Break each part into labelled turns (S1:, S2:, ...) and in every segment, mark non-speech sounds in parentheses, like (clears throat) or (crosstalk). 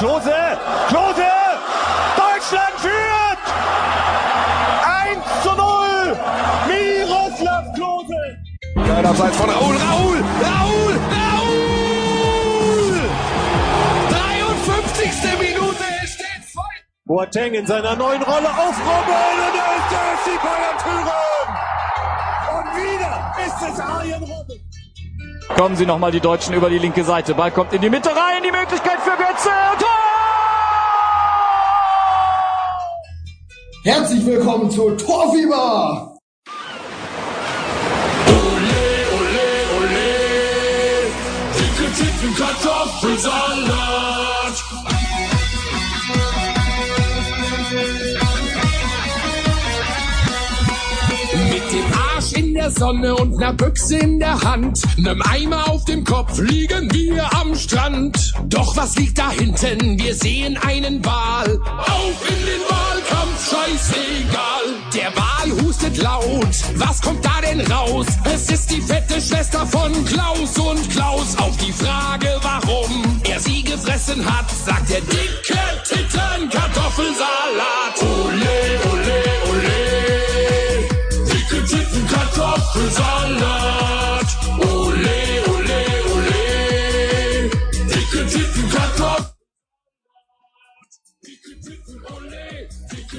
S1: Klose, Klose! Deutschland führt! 1 zu 0! Miroslav Klose!
S2: Geil abseits von Raul, Raul, Raul, Raul! 53. Minute, es steht voll.
S1: Boateng in seiner neuen Rolle auf Robben und da ist der FC Bayern Thüringen! Und wieder ist es Arjen Robben!
S3: Kommen sie nochmal die Deutschen über die linke Seite. Ball kommt in die Mitte rein. Die Möglichkeit Spitze, Tor!
S4: Herzlich willkommen zu Torfieber!
S2: Ole, ole, ole, dicke Titten Kartoffelsalat! Sonne und ner Büchse in der Hand, nem Eimer auf dem Kopf liegen wir am Strand. Doch was liegt da hinten? Wir sehen einen Wal. Auf in den Wahlkampf, scheißegal. Der Wal hustet laut. Was kommt da denn raus? Es ist die fette Schwester von Klaus und Klaus. Auf die Frage, warum er sie gefressen hat, sagt der dicke Titten Kartoffelsalat. Ole, ole.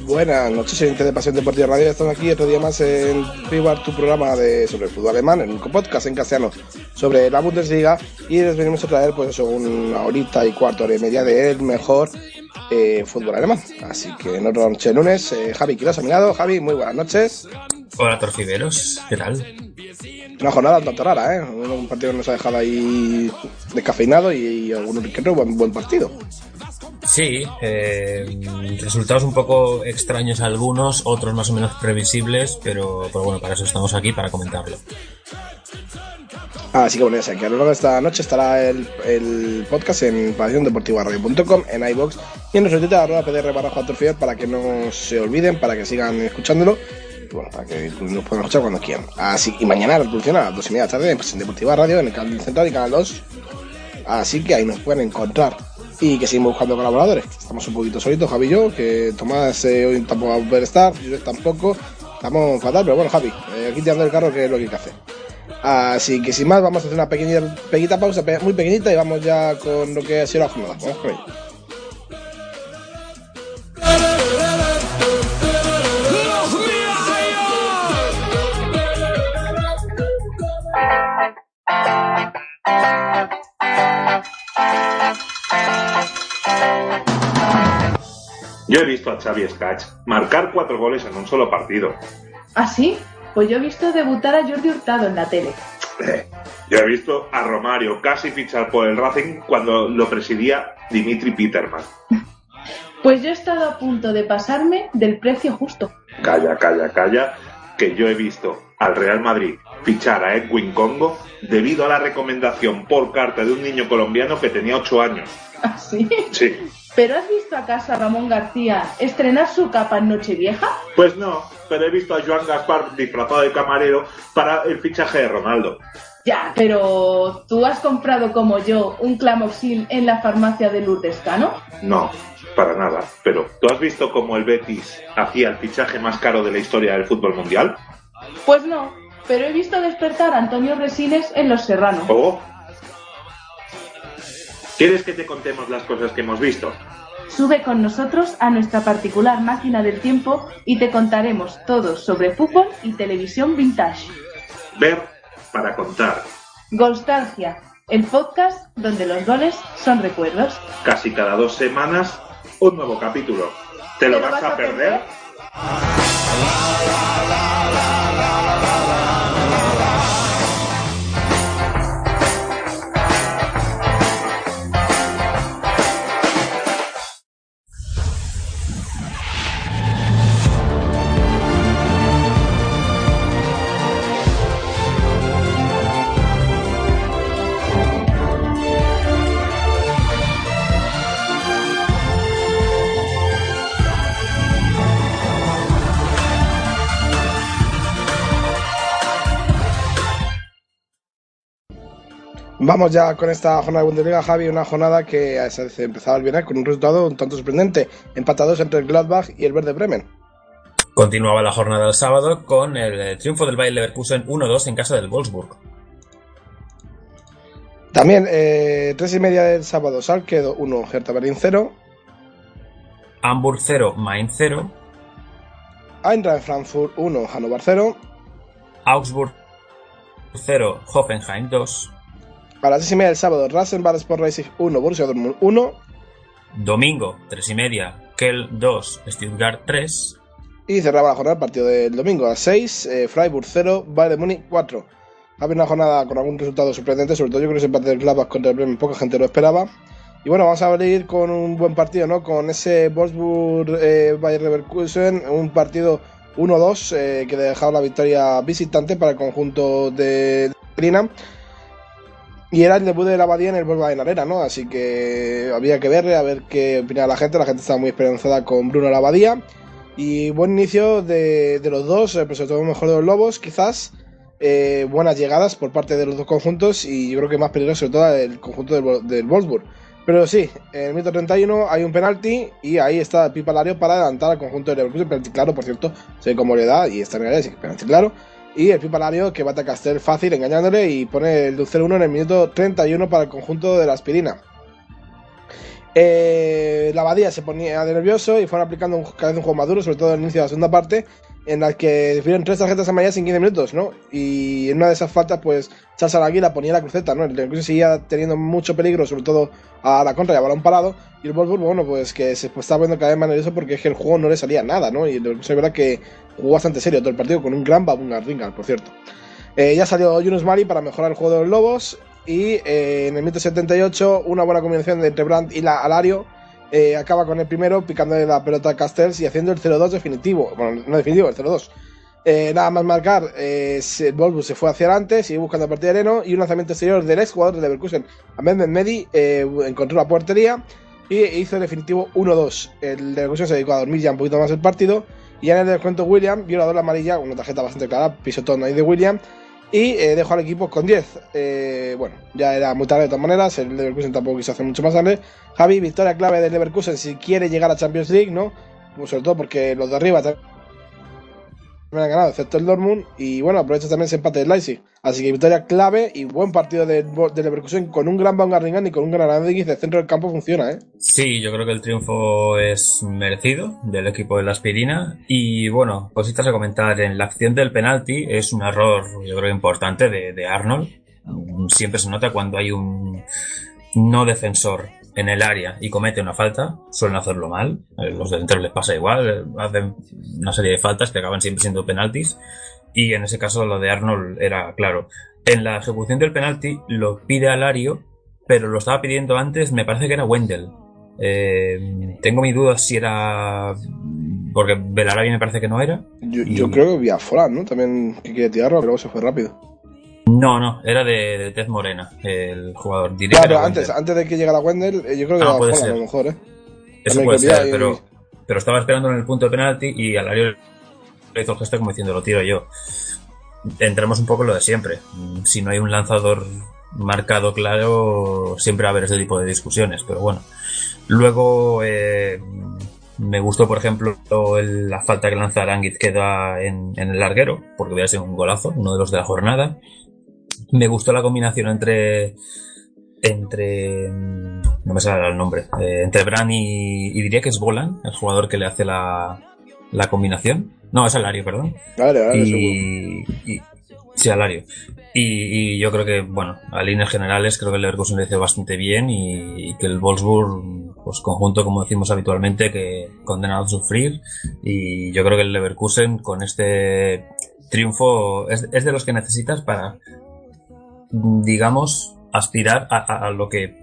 S4: Buenas noches, oyentes de Pasión Deportiva Radio. Estamos aquí otro día más en Fever, tu programa de, sobre el fútbol alemán, en un podcast en castellano sobre la Bundesliga. Y les venimos a traer, pues, eso, una horita y cuarto, hora y media del mejor eh, fútbol alemán. Así que no noche de lunes, eh, Javi Quiroz a mi lado. Javi, muy buenas noches.
S5: Hola torcideros, ¿qué tal?
S4: Una jornada un tanto rara, ¿eh? Un partido que nos ha dejado ahí descafeinado y, que otro buen, buen partido.
S5: Sí, eh, resultados un poco extraños algunos, otros más o menos previsibles, pero, pero bueno, para eso estamos aquí, para comentarlo.
S4: Así que bueno, ya sé que a lo largo de esta noche estará el, el podcast en pasiondeportivaradio.com, en iBox y en nuestro Twitter, arroba pdr para que no se olviden, para que sigan escuchándolo bueno, para que nos puedan escuchar cuando quieran. Así, y mañana la reproducción a las 2 y media de la tarde en Deportiva Radio, en el canal central y canal 2. Así que ahí nos pueden encontrar. Y que seguimos buscando colaboradores. Estamos un poquito solitos, Javi y yo, que Tomás eh, hoy tampoco va a poder estar, yo tampoco. Estamos fatal, pero bueno, Javi, eh, aquí tirando el carro, que es lo que hay que hacer. Así que sin más, vamos a hacer una pequeñita, pequeñita pausa, muy pequeñita, y vamos ya con lo que ha sido la jornada. Vamos con ello.
S6: Yo he visto a Xavi Skach marcar cuatro goles en un solo partido.
S7: ¿Ah, sí? Pues yo he visto debutar a Jordi Hurtado en la tele.
S6: Eh, Yo he visto a Romario casi fichar por el Racing cuando lo presidía Dimitri Peterman. (laughs)
S7: Pues yo he estado a punto de pasarme del precio justo.
S6: Calla, calla, calla, que yo he visto al Real Madrid fichar a Edwin Congo debido a la recomendación por carta de un niño colombiano que tenía 8 años.
S7: ¿Ah, sí?
S6: Sí.
S7: ¿Pero has visto acaso a Ramón García estrenar su capa en Nochevieja?
S6: Pues no, pero he visto a Joan Gaspar disfrazado de camarero para el fichaje de Ronaldo.
S7: Ya, pero ¿tú has comprado como yo un clamoxil en la farmacia de Lourdes Cano?
S6: No, para nada. Pero, ¿tú has visto cómo el Betis hacía el fichaje más caro de la historia del fútbol mundial?
S7: Pues no, pero he visto despertar a Antonio Resines en Los Serranos.
S6: ¿O? ¿Quieres que te contemos las cosas que hemos visto?
S7: Sube con nosotros a nuestra particular máquina del tiempo y te contaremos todo sobre fútbol y televisión vintage.
S6: Ver para contar.
S7: Golstalgia, el podcast donde los goles son recuerdos.
S6: Casi cada dos semanas, un nuevo capítulo. ¿Te lo vas a perder?
S4: Vamos ya con esta jornada de Bundesliga, Javi, una jornada que se empezaba el viernes con un resultado un tanto sorprendente, empatados entre el Gladbach y el Verde Bremen.
S5: Continuaba la jornada del sábado con el eh, triunfo del Bayer Leverkusen 1-2 en casa del Wolfsburg.
S4: También, eh, tres y media del sábado, Salke 1, Hertha Berlin 0.
S5: Hamburg 0, Mainz 0.
S4: Eintracht Frankfurt 1, Hannover 0.
S5: Augsburg 0, Hoffenheim 2.
S4: A las 6 y media del sábado, Rasenball Sport Racing 1, Borussia Dortmund 1.
S5: Domingo, 3 y media, Kell 2, Stuttgart 3.
S4: Y cerraba la jornada el partido del domingo a las 6, eh, Freiburg 0, Bayern Múnich 4. Había una jornada con algún resultado sorprendente, sobre todo yo creo que ese empate del Gladbach contra el Bremen poca gente lo esperaba. Y bueno, vamos a abrir con un buen partido, ¿no? Con ese Wolfsburg eh, Bayer Leverkusen, un partido 1-2 eh, que dejaba la victoria visitante para el conjunto de Grina. Y era el debut de la Abadía en el Volkswagen Arena, ¿no? Así que había que verle, a ver qué opinaba la gente. La gente estaba muy esperanzada con Bruno Labadía. Y buen inicio de, los dos, eh, pero sobre todo mejor de los Lobos, quizás. Eh, buenas llegadas por parte de los dos conjuntos y yo creo que más peligroso sobre todo el conjunto del, del Wolfsburg. Pero sí, en el minuto 31 hay un penalti y ahí está Pipa Lario para adelantar al conjunto de Leverkusen. Penalti claro, por cierto, sé cómo le da y está en el penalti claro. Y el Pipalario que bate a Castel fácil engañándole y pone el 0-1 en el minuto 31 para el conjunto de la aspirina. Eh, la Abadía se ponía de nervioso y fueron aplicando un, cada vez un juego maduro, sobre todo el inicio de la segunda parte, en la que definieron tres tarjetas amarillas en 15 minutos, ¿no? Y en una de esas faltas, pues Charles Araguila ponía la cruceta, ¿no? El Leverkusen seguía teniendo mucho peligro, sobre todo a la contra y a balón parado. Y el Wolfsburg, bueno, pues que se pues, estaba viendo cada vez más nervioso porque es que el juego no le salía nada, ¿no? Y el Leverkusen, verdad que jugó bastante serio todo el partido con un gran Babunga por cierto. Eh, ya salió Yunus Mari para mejorar el juego de los Lobos. Y eh, en el minuto 78, una buena combinación entre Brandt y la Alario eh, acaba con el primero picándole la pelota a Castells y haciendo el 0-2 definitivo. Bueno, no definitivo, el 0-2. Eh, nada más marcar, eh, el Volvo se fue hacia adelante, sigue buscando a partir de Areno y un lanzamiento exterior del ex jugador de Leverkusen, Ahmed Medi, encontró la portería y hizo el definitivo 1-2. El Leverkusen se dedicó a dormir ya un poquito más el partido y en el descuento William, violador la amarilla, una tarjeta bastante clara, pisotón ahí de William, y eh, dejó al equipo con 10. Eh, bueno, ya era muy tarde de todas maneras. El Leverkusen tampoco quiso hacer mucho más tarde. Javi, victoria clave del Leverkusen si quiere llegar a Champions League, ¿no? Pues sobre todo porque los de arriba también han ganado, excepto el Dortmund. Y bueno, aprovecha también ese empate del Leipzig. Así que victoria clave y buen partido de, de Leverkusen con un gran Baumgartlinger y con un gran Arandeguiz de centro del campo funciona, ¿eh?
S5: Sí, yo creo que el triunfo es merecido del equipo de la aspirina. Y bueno, cositas a comentar. En la acción del penalti es un error, yo creo, importante de, de Arnold. Siempre se nota cuando hay un no defensor en el área y comete una falta, suelen hacerlo mal. Eh, los delanteros les pasa igual, eh, hacen una serie de faltas que acaban siempre siendo penaltis. Y en ese caso lo de Arnold era claro. En la ejecución del penalti lo pide Alario, pero lo estaba pidiendo antes, me parece que era Wendell. Eh, tengo mis dudas si era. Porque Belarabi me parece que no era.
S4: Yo, yo creo que vía Fran, ¿no? También que quiere tirarlo, pero se fue rápido.
S5: No, no, era de, de Tez Morena, el jugador.
S4: Diría claro, antes, antes de que llegara Wendell, yo creo que
S5: ah,
S4: era a lo mejor, ¿eh?
S5: Eso puede ser, y... pero, pero estaba esperando en el punto de penalti y Alario le hizo el gesto como diciendo lo tiro yo. Entremos un poco en lo de siempre. Si no hay un lanzador marcado claro, siempre va a haber ese tipo de discusiones, pero bueno. Luego eh, me gustó, por ejemplo, el, la falta que lanza Aranguiz queda en, en, el larguero, porque hubiera sido un golazo, uno de los de la jornada. Me gustó la combinación entre entre no me sale el nombre eh, entre Bran y, y, diría que es Bolan el jugador que le hace la, la combinación no, es Alario, perdón.
S4: Vale, vale,
S5: y, y, sí, Alario. Y, y, yo creo que, bueno, a líneas generales, creo que el Leverkusen lo hizo bastante bien y, y, que el Wolfsburg, pues conjunto, como decimos habitualmente, que condenado a sufrir. Y yo creo que el Leverkusen, con este triunfo, es, es de los que necesitas para, digamos, aspirar a, lo que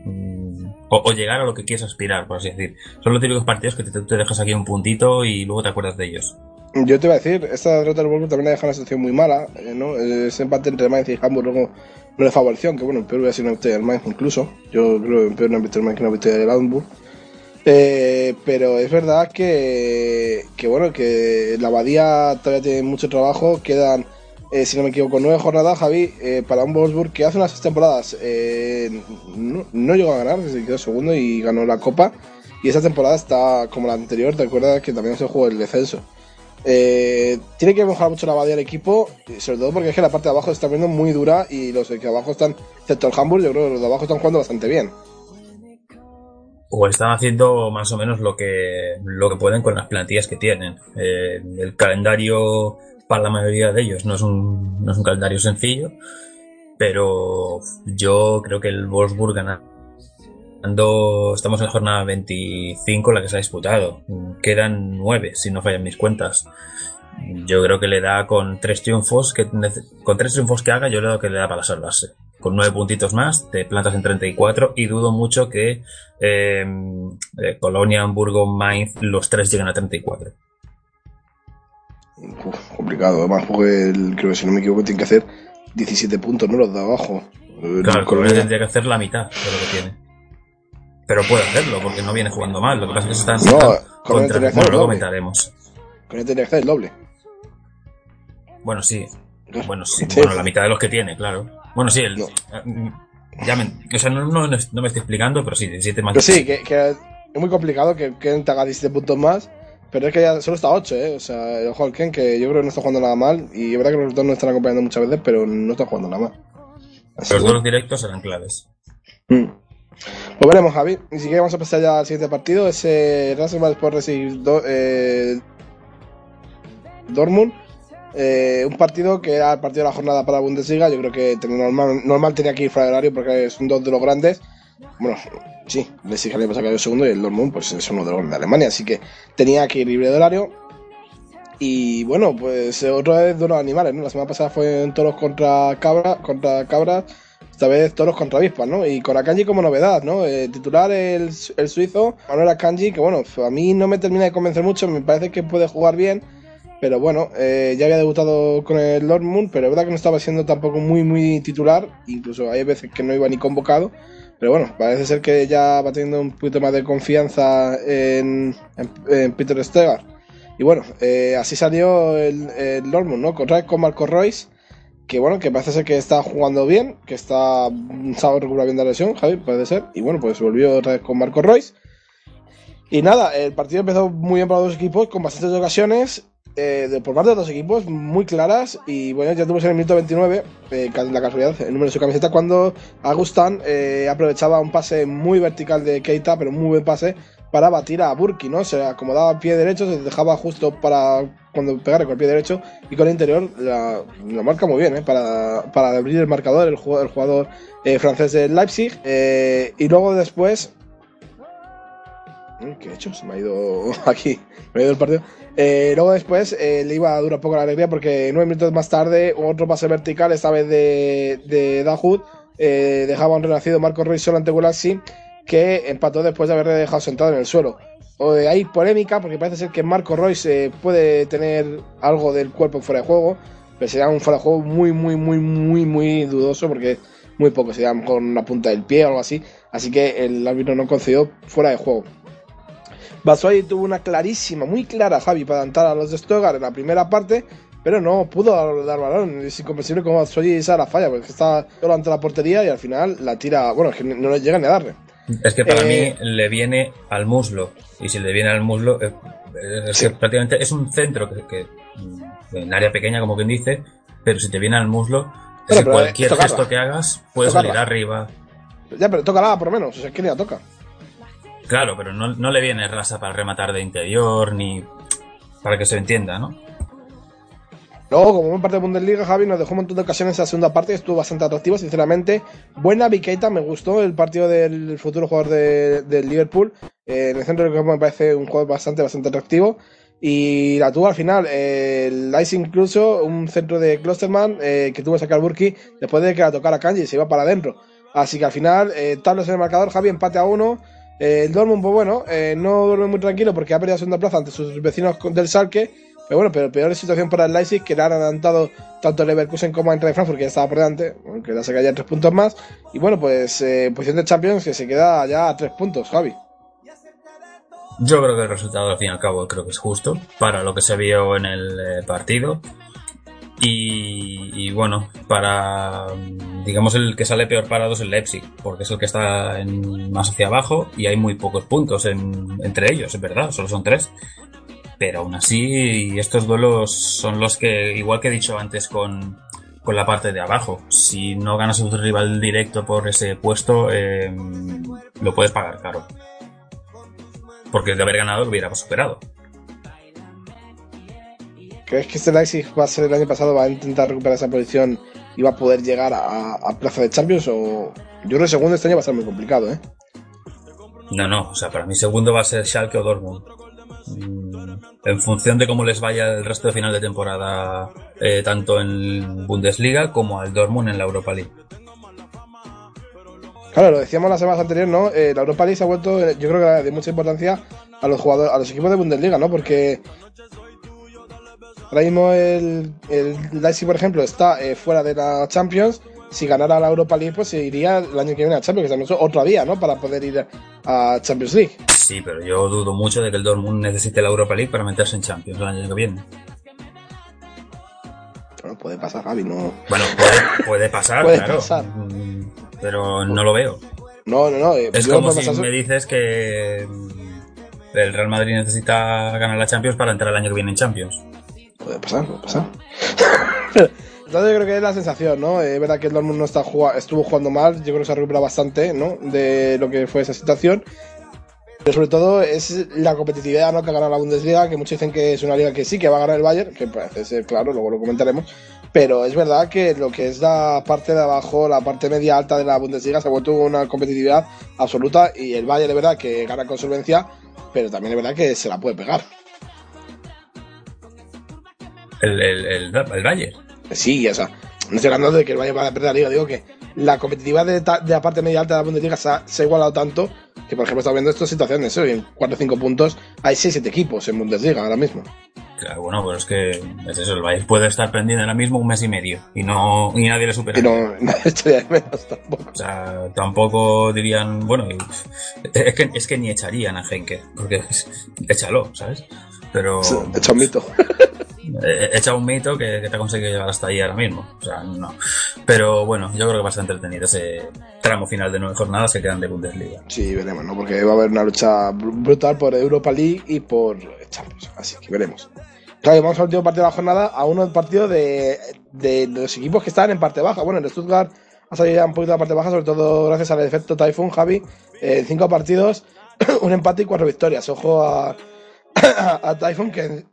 S5: o, o, llegar a lo que quieres aspirar, por así decir. Son los típicos partidos que te, dejas aquí un puntito y luego te acuerdas de ellos.
S4: Yo te iba a decir, esta derrota del Wolfsburg también ha dejado una situación muy mala, ¿no? Ese empate entre Mainz y Hamburg luego no le favoreció, aunque bueno, peor hubiera sido una victoria del Mainz incluso. Yo creo que peor una victoria del Mainz que una victoria del Hamburg. Eh, pero es verdad que, que, bueno, que la Abadía todavía tiene mucho trabajo, quedan eh, si no me equivoco, nueve jornadas, Javi, eh, para un Wolfsburg que hace unas temporadas eh, no, llegó a ganar, se quedó segundo y ganó la Copa. Y esa temporada está como la anterior, te acuerdas que también se jugó el descenso. tiene que mejorar mucho la base del equipo, sobre todo porque es que la parte de abajo está viendo muy dura y los de abajo están, excepto el Hamburg, yo creo que los de abajo están jugando bastante bien.
S5: O están haciendo más o menos lo que, lo que pueden con las plantillas que tienen. el calendario para la mayoría de ellos no es un, no es un calendario sencillo, pero yo creo que el Wolfsburg ganando, estamos en la jornada 25, la que se ha disputado, quedan nueve, si no fallan mis cuentas. Yo creo que le da con tres triunfos que con tres triunfos que haga, yo creo que le da para salvarse. Con nueve puntitos más, te plantas en 34 y dudo mucho que eh, eh, Colonia, Hamburgo, Mainz, los tres lleguen a 34
S4: complicado. Además, porque el, creo que si no me equivoco, tiene que hacer 17 puntos, ¿no? Los de abajo.
S5: Claro, Colonia tendría que hacer la mitad de lo que tiene. Pero puede hacerlo, porque no viene jugando mal. Lo que pasa es que se está no, contra... Bueno, luego comentaremos.
S4: Colonia tendría que hacer el doble.
S5: Bueno, sí. Bueno, sí. Bueno, la mitad de los que tiene, claro. Bueno, sí, el... Ya me, o sea, no, no, me estoy explicando, pero sí, 17 más.
S4: Pero sí, que, que, es muy complicado que, que te haga 17 puntos más pero es que ya solo está 8, ¿eh? O sea, el Holken, que yo creo que no está jugando nada mal. Y es verdad que los dos no están acompañando muchas veces, pero no está jugando nada mal.
S5: los dos directos serán claves.
S4: Mm. Pues veremos, Javi. Y si vamos a pasar ya al siguiente partido. Ese Rasenball Sport Racing eh, Dortmund. Eh, un partido que era el partido de la jornada para la Bundesliga. Yo creo que normal, normal tenía que ir fuera de horario porque son dos de los grandes. Bueno, sí, le exige para sacar el segundo y el Dortmund pues es uno de los de Alemania, así que tenía que ir libre de horario. Y bueno, pues otra vez de animales, ¿no? La semana pasada fue en toros contra cabra, contra cabras, esta vez toros contra avispas, ¿no? Y con Akanji como novedad, ¿no? Eh, titular el, el, suizo, Manuel Akanji, que bueno, a mí no me termina de convencer mucho, me parece que puede jugar bien, pero bueno, eh, ya había debutado con el Dortmund, pero es verdad que no estaba siendo tampoco muy, muy titular, incluso hay veces que no iba ni convocado. Pero bueno, parece ser que ya va teniendo un poquito más de confianza en, Peter Stegar. Y bueno, eh, así salió el, el Dortmund, ¿no? Con, con Marco Royce, que bueno, que parece ser que está jugando bien, que está sabe recuperar bien la lesión, Javi, puede ser. Y bueno, pues volvió otra vez con Marco Royce. Y nada, el partido empezó muy bien para los dos equipos, con bastantes ocasiones. Eh, por parte de los equipos muy claras y bueno, ya tuvimos en el minuto 29 eh, la casualidad, el número de su camiseta cuando Agustan eh, aprovechaba un pase muy vertical de Keita, pero muy buen pase para batir a Burki, ¿no? Se acomodaba pie derecho, se dejaba justo para cuando pegara con el pie derecho y con el interior la, marca muy bien, ¿eh? Para, para abrir el marcador el jugador, el jugador francés de Leipzig y luego después ¿Qué he hecho? Se me ha ido (laughs) aquí, me ha ido el partido. Eh, luego después eh, le iba a durar poco la alegría porque nueve minutos más tarde otro pase vertical, esta vez de, de eh, dejaba un renacido Marco Ruiz solo ante Gulaxi que empató después de haberle dejado sentado en el suelo. O hay polémica porque parece ser que Marco Royce puede tener algo del cuerpo fuera de juego, pero sería un fuera de juego muy, muy, muy, muy, muy dudoso porque muy poco, sería con la punta del pie o algo así. Así que el árbitro no concedió fuera de juego. Basoy tuvo una clarísima, muy clara, Javi, para adelantar a los de Stogar en la primera parte, pero no pudo dar balón. Es incomprensible cómo Basoy esa la falla, porque está solo ante la portería y al final la tira. Bueno, es que no le llega ni a darle.
S5: Es que para eh, mí le viene al muslo. Y si le viene al muslo, eh, es que prácticamente es un centro que, mm, en área pequeña, como quien dice, pero si te viene al muslo, es que cualquier gesto que hagas puedes salir arriba.
S4: Ya, pero toca nada por lo menos, o sea, que ni la toca.
S5: Claro, pero no, no le viene rasa para rematar de interior, ni para que se entienda, ¿no?
S4: Luego, como buen parte de Bundesliga, Javi nos dejó un montón de ocasiones en la segunda parte, estuvo bastante atractivo, sinceramente. Buena Viqueta, me gustó el partido del futuro jugador del Liverpool. Eh, en el centro del campo me parece un jugador bastante, bastante atractivo. Y la tuvo al final, el Ice incluso, un centro de Klosterman eh, que tuvo que sacar Burki después de que la tocara Kanji, se iba para adentro. Así que al final, eh, tablas en el marcador, Javi empate a uno. Eh, el Dortmund, pues bueno, eh, no duerme muy tranquilo porque ha perdido la segunda plaza ante sus vecinos del Salque. Pero bueno, pero peor situación para el Leipzig, que le han adelantado tanto el Leverkusen como el Frankfurt, que ya estaba por delante, aunque la saca ya tres puntos más. Y bueno, pues eh, posición de Champions que se queda ya a tres puntos, Javi.
S5: Yo creo que el resultado, al fin y al cabo, creo que es justo para lo que se vio en el partido. Y, bueno, para, digamos, el que sale peor parado es el Leipzig, porque es el que está más hacia abajo y hay muy pocos puntos entre ellos, es verdad, solo son tres. Pero aún así, estos duelos son los que, igual que he dicho antes con, con la parte de abajo, si no ganas a tu rival directo por ese puesto, eh, lo puedes pagar caro. Porque de haber ganado lo hubiera superado.
S4: ¿Crees que este Leipzig va a ser el año pasado, va a intentar recuperar esa posición y va a poder llegar a, plaza de Champions? O yo creo que el segundo este año va a ser muy complicado, ¿eh?
S5: No, no, o sea, para mí segundo va a ser Schalke o Dortmund. Mm, en función de cómo les vaya el resto de final de temporada, eh, tanto en Bundesliga como al Dortmund en la Europa League.
S4: Claro, lo decíamos la semana anterior, ¿no? Eh, la Europa League se ha vuelto, yo creo que de mucha importancia a los jugadores, a los equipos de Bundesliga, ¿no? Porque Ahora mismo el, el Leipzig, por ejemplo, está eh, fuera de la Champions. Si ganara la Europa League, pues se iría el año que viene a Champions, que también es otra vía, ¿no? Para poder ir a Champions League.
S5: Sí, pero yo dudo mucho de que el Dortmund necesite la Europa League para meterse en Champions el año que viene.
S4: No puede pasar, Javi, no.
S5: Bueno, puede, pasar, (laughs) claro. Mm, pero no lo veo.
S4: No, no, no.
S5: Eh, es como si me dices que el Real Madrid necesita ganar la Champions para entrar el año que viene en Champions
S4: puede pasar, puede pasar. (laughs) Entonces yo creo que es la sensación, ¿no? Es verdad que el Dortmund no está estuvo jugando mal, yo creo que se ha recuperado bastante, ¿no? De lo que fue esa situación. Pero sobre todo es la competitividad ¿no? que ha ganado la Bundesliga, que muchos dicen que es una liga que sí, que va a ganar el Bayern, que parece ser claro, luego lo comentaremos. Pero es verdad que lo que es la parte de abajo, la parte media alta de la Bundesliga, se ha vuelto una competitividad absoluta y el Bayern es verdad que gana con solvencia, pero también es verdad que se la puede pegar.
S5: El, el, el, el Bayern.
S4: Sí, o sea, no estoy hablando de que el Bayern va a perder la liga, digo que la competitividad de, de la parte media alta de la Bundesliga se ha, se ha igualado tanto que, por ejemplo, estamos viendo estas situaciones, ¿eh? en 4 o 5 puntos hay 6-7 equipos en Bundesliga ahora mismo.
S5: Claro, bueno, pero es que es eso, el Bayern puede estar pendiente ahora mismo un mes y medio y no y nadie le supera.
S4: Y no, (laughs) nadie de menos tampoco.
S5: O sea, tampoco dirían, bueno, es que, es que ni echarían a Henke, porque échalo, ¿sabes? Pero...
S4: Echa un mito. (laughs)
S5: Echa un mito que, te ha conseguido llevar hasta ahí ahora mismo. O sea, no. Pero bueno, yo creo que va a ser entretenido ese tramo final de nueve jornadas que quedan de Bundesliga.
S4: Sí, veremos, ¿no? Porque va a haber una lucha brutal por Europa League y por Champions. Así que veremos. Claro, vamos al último partido de la jornada, a uno partido de, de, los equipos que están en parte baja. Bueno, el Stuttgart ha salido ya un poquito de la parte baja, sobre todo gracias al efecto Typhoon, Javi. En cinco partidos, (clears throat) un empate y cuatro victorias. Ojo a, a, (clears throat) a Typhoon que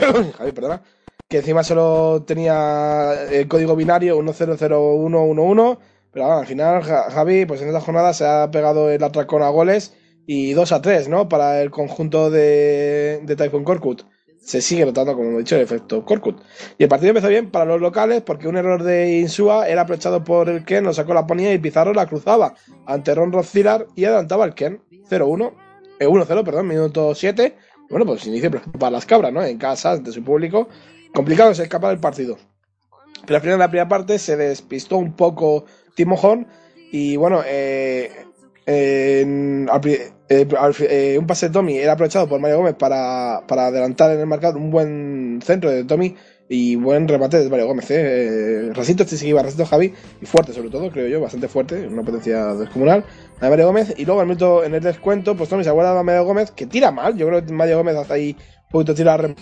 S4: (coughs) Javi, perdona, que encima solo tenía el código binario 100111, pero al final Javi, pues en esta jornada se ha pegado el atracón a goles y 2 a 3, ¿no? Para el conjunto de, de Typhoon Korkut. Se sigue notando, como he dicho, el efecto Korkut. Y el partido empezó bien para los locales porque un error de Insua era aprovechado por el Ken, lo sacó la ponía y Pizarro la cruzaba ante Ron y adelantaba el Ken 0-1. 1-0, perdón, minuto 7 bueno, pues inicio para las cabras, ¿no? En casa, ante su público. Complicado se escapa del partido. Pero al final de la primera parte se despistó un poco Timojón y bueno, eh, eh, un pase de Tommy era aprovechado por Mario Gómez para, para adelantar en el mercado un buen centro de Tommy y buen remate de Mario Gómez. ¿eh? eh Racito este sí que iba, Racito Javi, y fuerte sobre todo, creo yo, bastante fuerte, una potencia descomunal. A Mario Gómez, y luego minuto, en el descuento, pues Tommy se acuerda de Mario Gómez, que tira mal, yo creo que Mario Gómez hace ahí un poquito tirar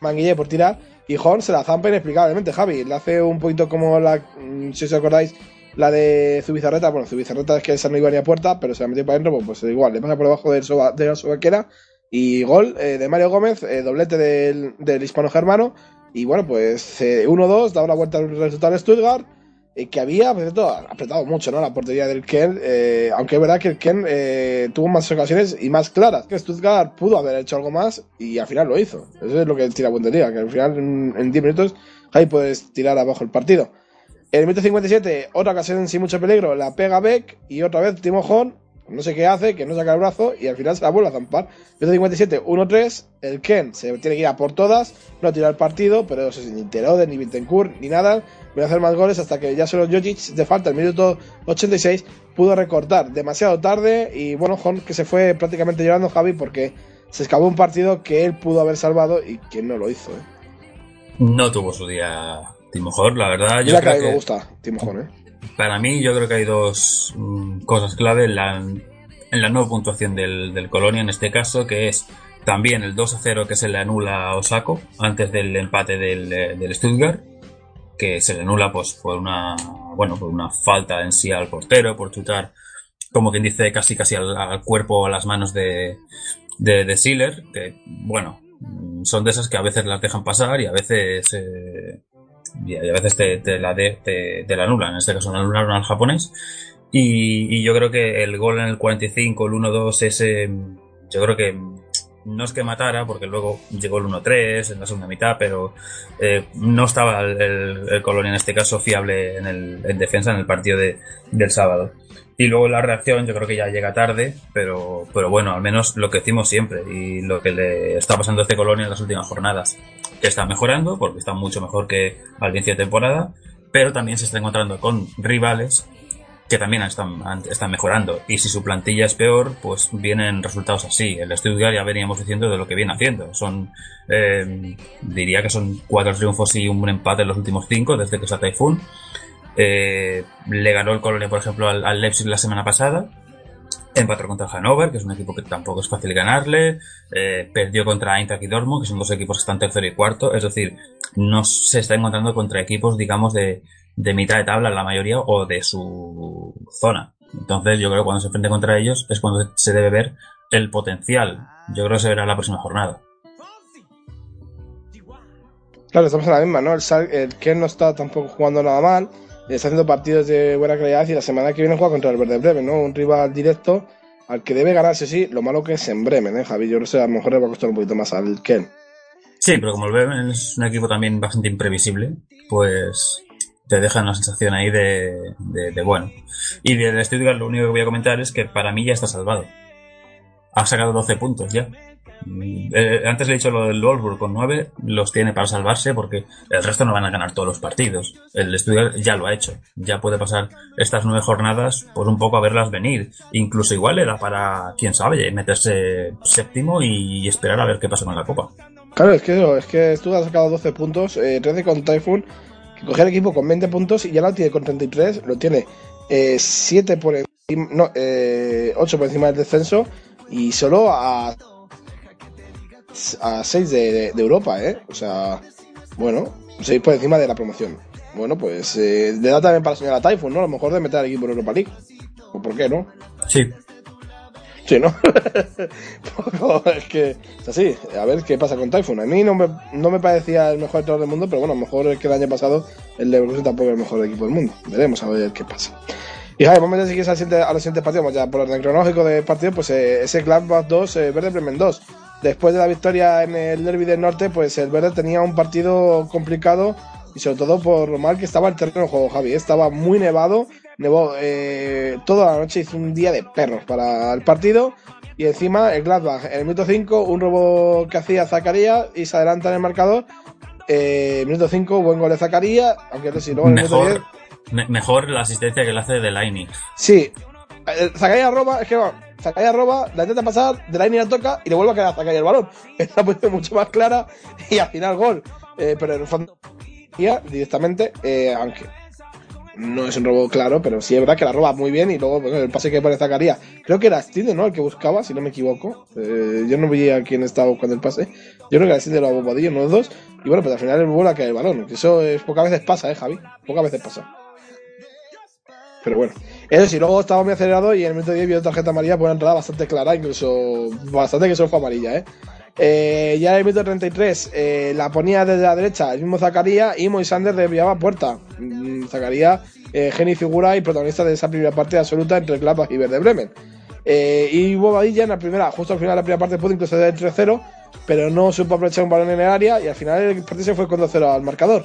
S4: manguille por tirar, y Horn se la zampa inexplicablemente, Javi, le hace un poquito como la, mm, si os acordáis, la de Zubizarreta, bueno, Zubizarreta es que esa no iba ni a puerta, pero se la metió para adentro, pues, pues igual, le pasa por debajo de, de la sobaquera y gol eh, de Mario Gómez, eh, doblete del, del hispano germano. Y bueno, pues 1-2, eh, daba la vuelta al resultado de Stuttgart. que había, por cierto, apretado mucho, ¿no? La portería del Ken. aunque es verdad que el Ken tuvo más ocasiones y más claras. Que Stuttgart pudo haber hecho algo más y al final lo hizo. Eso es lo que tira Bundesliga, que al final en, 10 minutos ahí puedes tirar abajo el partido. En el minuto 57, otra ocasión sin mucho peligro, la pega Beck y otra vez Timo Horn no sé qué hace, que no saca el brazo y al final se la vuelve a zampar. 57, 1-3, el Ken se tiene que ir a por todas, no tira el partido, pero no sé si ni Bittencourt, ni nada, voy a hacer más goles hasta que ya solo Jojic de falta, el minuto 86, pudo recortar demasiado tarde y bueno, Jon que se fue prácticamente llorando Javi porque se escapó un partido que él pudo haber salvado y que no lo hizo. ¿eh?
S5: No tuvo su día Timojor, la verdad.
S4: Yo creo que, me gusta Timojor, ¿eh?
S5: Para mí, yo creo que hay dos mm, cosas clave en la, en la nueva puntuación del, del Colonia, en este caso, que es también el 2 a 0 que se le anula a Osako antes del empate del, del Stuttgart, que se le anula pues por una bueno por una falta en sí al portero, por chutar como quien dice casi casi al, cuerpo o a las manos de, de, de Sealer, que bueno, son de esas que a veces las dejan pasar y a veces eh, y a veces te, la de, te, la anulan, en este caso no anularon al japonés y, y yo creo que el gol en el 45, el 1-2 ese yo creo que no es que matara, porque luego llegó el 1-3 en la segunda mitad, pero eh, no estaba el, el, Colonia en este caso fiable en, el, en defensa en el partido de, del sábado. Y luego la reacción yo creo que ya llega tarde, pero, pero bueno, al menos lo que decimos siempre y lo que le está pasando a este Colonia en las últimas jornadas, que está mejorando, porque está mucho mejor que al inicio de temporada, pero también se está encontrando con rivales que también están, están mejorando. Y si su plantilla es peor, pues vienen resultados así. El Stuttgart ya veníamos diciendo de lo que viene haciendo. Son, eh, diría que son cuatro triunfos y un empate en los últimos cinco desde que está Typhoon. Eh, le ganó el Colonia, por ejemplo, al, Leipzig la semana pasada. Empató contra Hannover, que es un equipo que tampoco es fácil ganarle. Eh, perdió contra Eintracht y Dortmund, que son dos equipos que están tercero y cuarto. Es decir, no se está encontrando contra equipos, digamos, de, mitad de tabla la mayoría o de su zona. Entonces yo creo que cuando se enfrente contra ellos es cuando se debe ver el potencial. Yo creo que se verá la próxima jornada.
S4: Claro, estamos en la misma, ¿no? El, el no está tampoco jugando nada mal, está haciendo partidos de buena calidad y la semana que viene juega contra el Verde Bremen, ¿no? Un rival directo al que debe ganarse, sí. Lo malo que es en Bremen, ¿eh, Javi? Yo creo que a lo mejor le va a costar un poquito más al Ken.
S5: Sí, pero como el Bremen es un equipo también bastante imprevisible, pues te deja una sensación ahí de, de, bueno. Y del Stuttgart lo único que voy a comentar es que para mí ya está salvado. Ha sacado 12 puntos ya. Eh, antes le he dicho lo del Wolfsburg con 9, los tiene para salvarse porque el resto no van a ganar todos los partidos. El Stuttgart ya lo ha hecho. Ya puede pasar estas nueve jornadas por un poco a verlas venir. Incluso igual era para, quién sabe, meterse séptimo y esperar a ver qué pasa con la Copa.
S4: Claro, es que, es que Stuttgart ha sacado 12 puntos, eh, 13 con Typhoon que coger el equipo con 20 puntos y ya lo tiene con 33, lo tiene 7 eh, por encima, no, eh, 8 por encima del descenso y solo a, a 6 de, de, Europa, ¿eh? O sea, bueno, 6 por encima de la promoción. Bueno, pues eh, le da también para la señora Typhoon, ¿no? A lo mejor de meter al equipo en Europa League. ¿O por qué, no?
S5: Sí,
S4: Sí, ¿no? (laughs) es que es así. A ver qué pasa con Typhoon. A mí no me, no me parecía el mejor todo del mundo, pero bueno, a lo mejor es que el año pasado el Leverkusen tampoco es el mejor equipo del mundo. Veremos a ver qué pasa. Y Javi, vamos a seguir al siguiente, a los siguientes partidos. Ya por orden cronológico de partido, pues eh, ese Gladbach 2, eh, Verde Bremen 2. Después de la victoria en el Derby del Norte, pues el Verde tenía un partido complicado y sobre todo por lo mal que estaba el terreno de juego, Javi. Estaba muy nevado nevó eh, toda la noche, hizo un día de perros para el partido. Y encima el Gladbach, en el minuto 5, un robo que hacía Zacarías y se adelanta en el marcador. Eh, minuto 5, buen gol de Zacarías, aunque si luego en el
S5: mejor, mejor la asistencia que le hace de Laini.
S4: Sí, Zacarías roba, es que va, Zacarías roba, la intenta pasar, de Laini la toca y le vuelve a quedar a Zacarías el balón. (laughs) Está mucho más clara y al final gol. Eh, pero en el fondo, directamente, eh, aunque no es un robo claro, pero sí es verdad que la roba muy bien y luego el pase que pone Zacarías, creo que era Stinde, ¿no? El que buscaba, si no me equivoco. Eh, yo no veía quién estaba buscando el pase. Yo creo que era Stinde lo bombadillo, no los dos. Y bueno, pues al final vuelve a caer el balón. Eso es, pocas veces pasa, ¿eh, Javi? Pocas veces pasa. Pero bueno. Eso sí, luego estaba muy acelerado y en el minuto 10 vio tarjeta amarilla por una entrada bastante clara, incluso bastante que solo fue amarilla, ¿eh? Eh, ya en el minuto 33 eh, la ponía desde la derecha el mismo Zacarías y Moisander desviaba puerta. Mm, Zacarías, eh, genio figura y protagonista de esa primera parte absoluta entre Gladbach y Verde Bremen. Eh, y Bobadilla en la primera, justo al final de la primera parte pudo incluso el 3-0, pero no supo aprovechar un balón en el área y al final el partido se fue con 2-0 al marcador.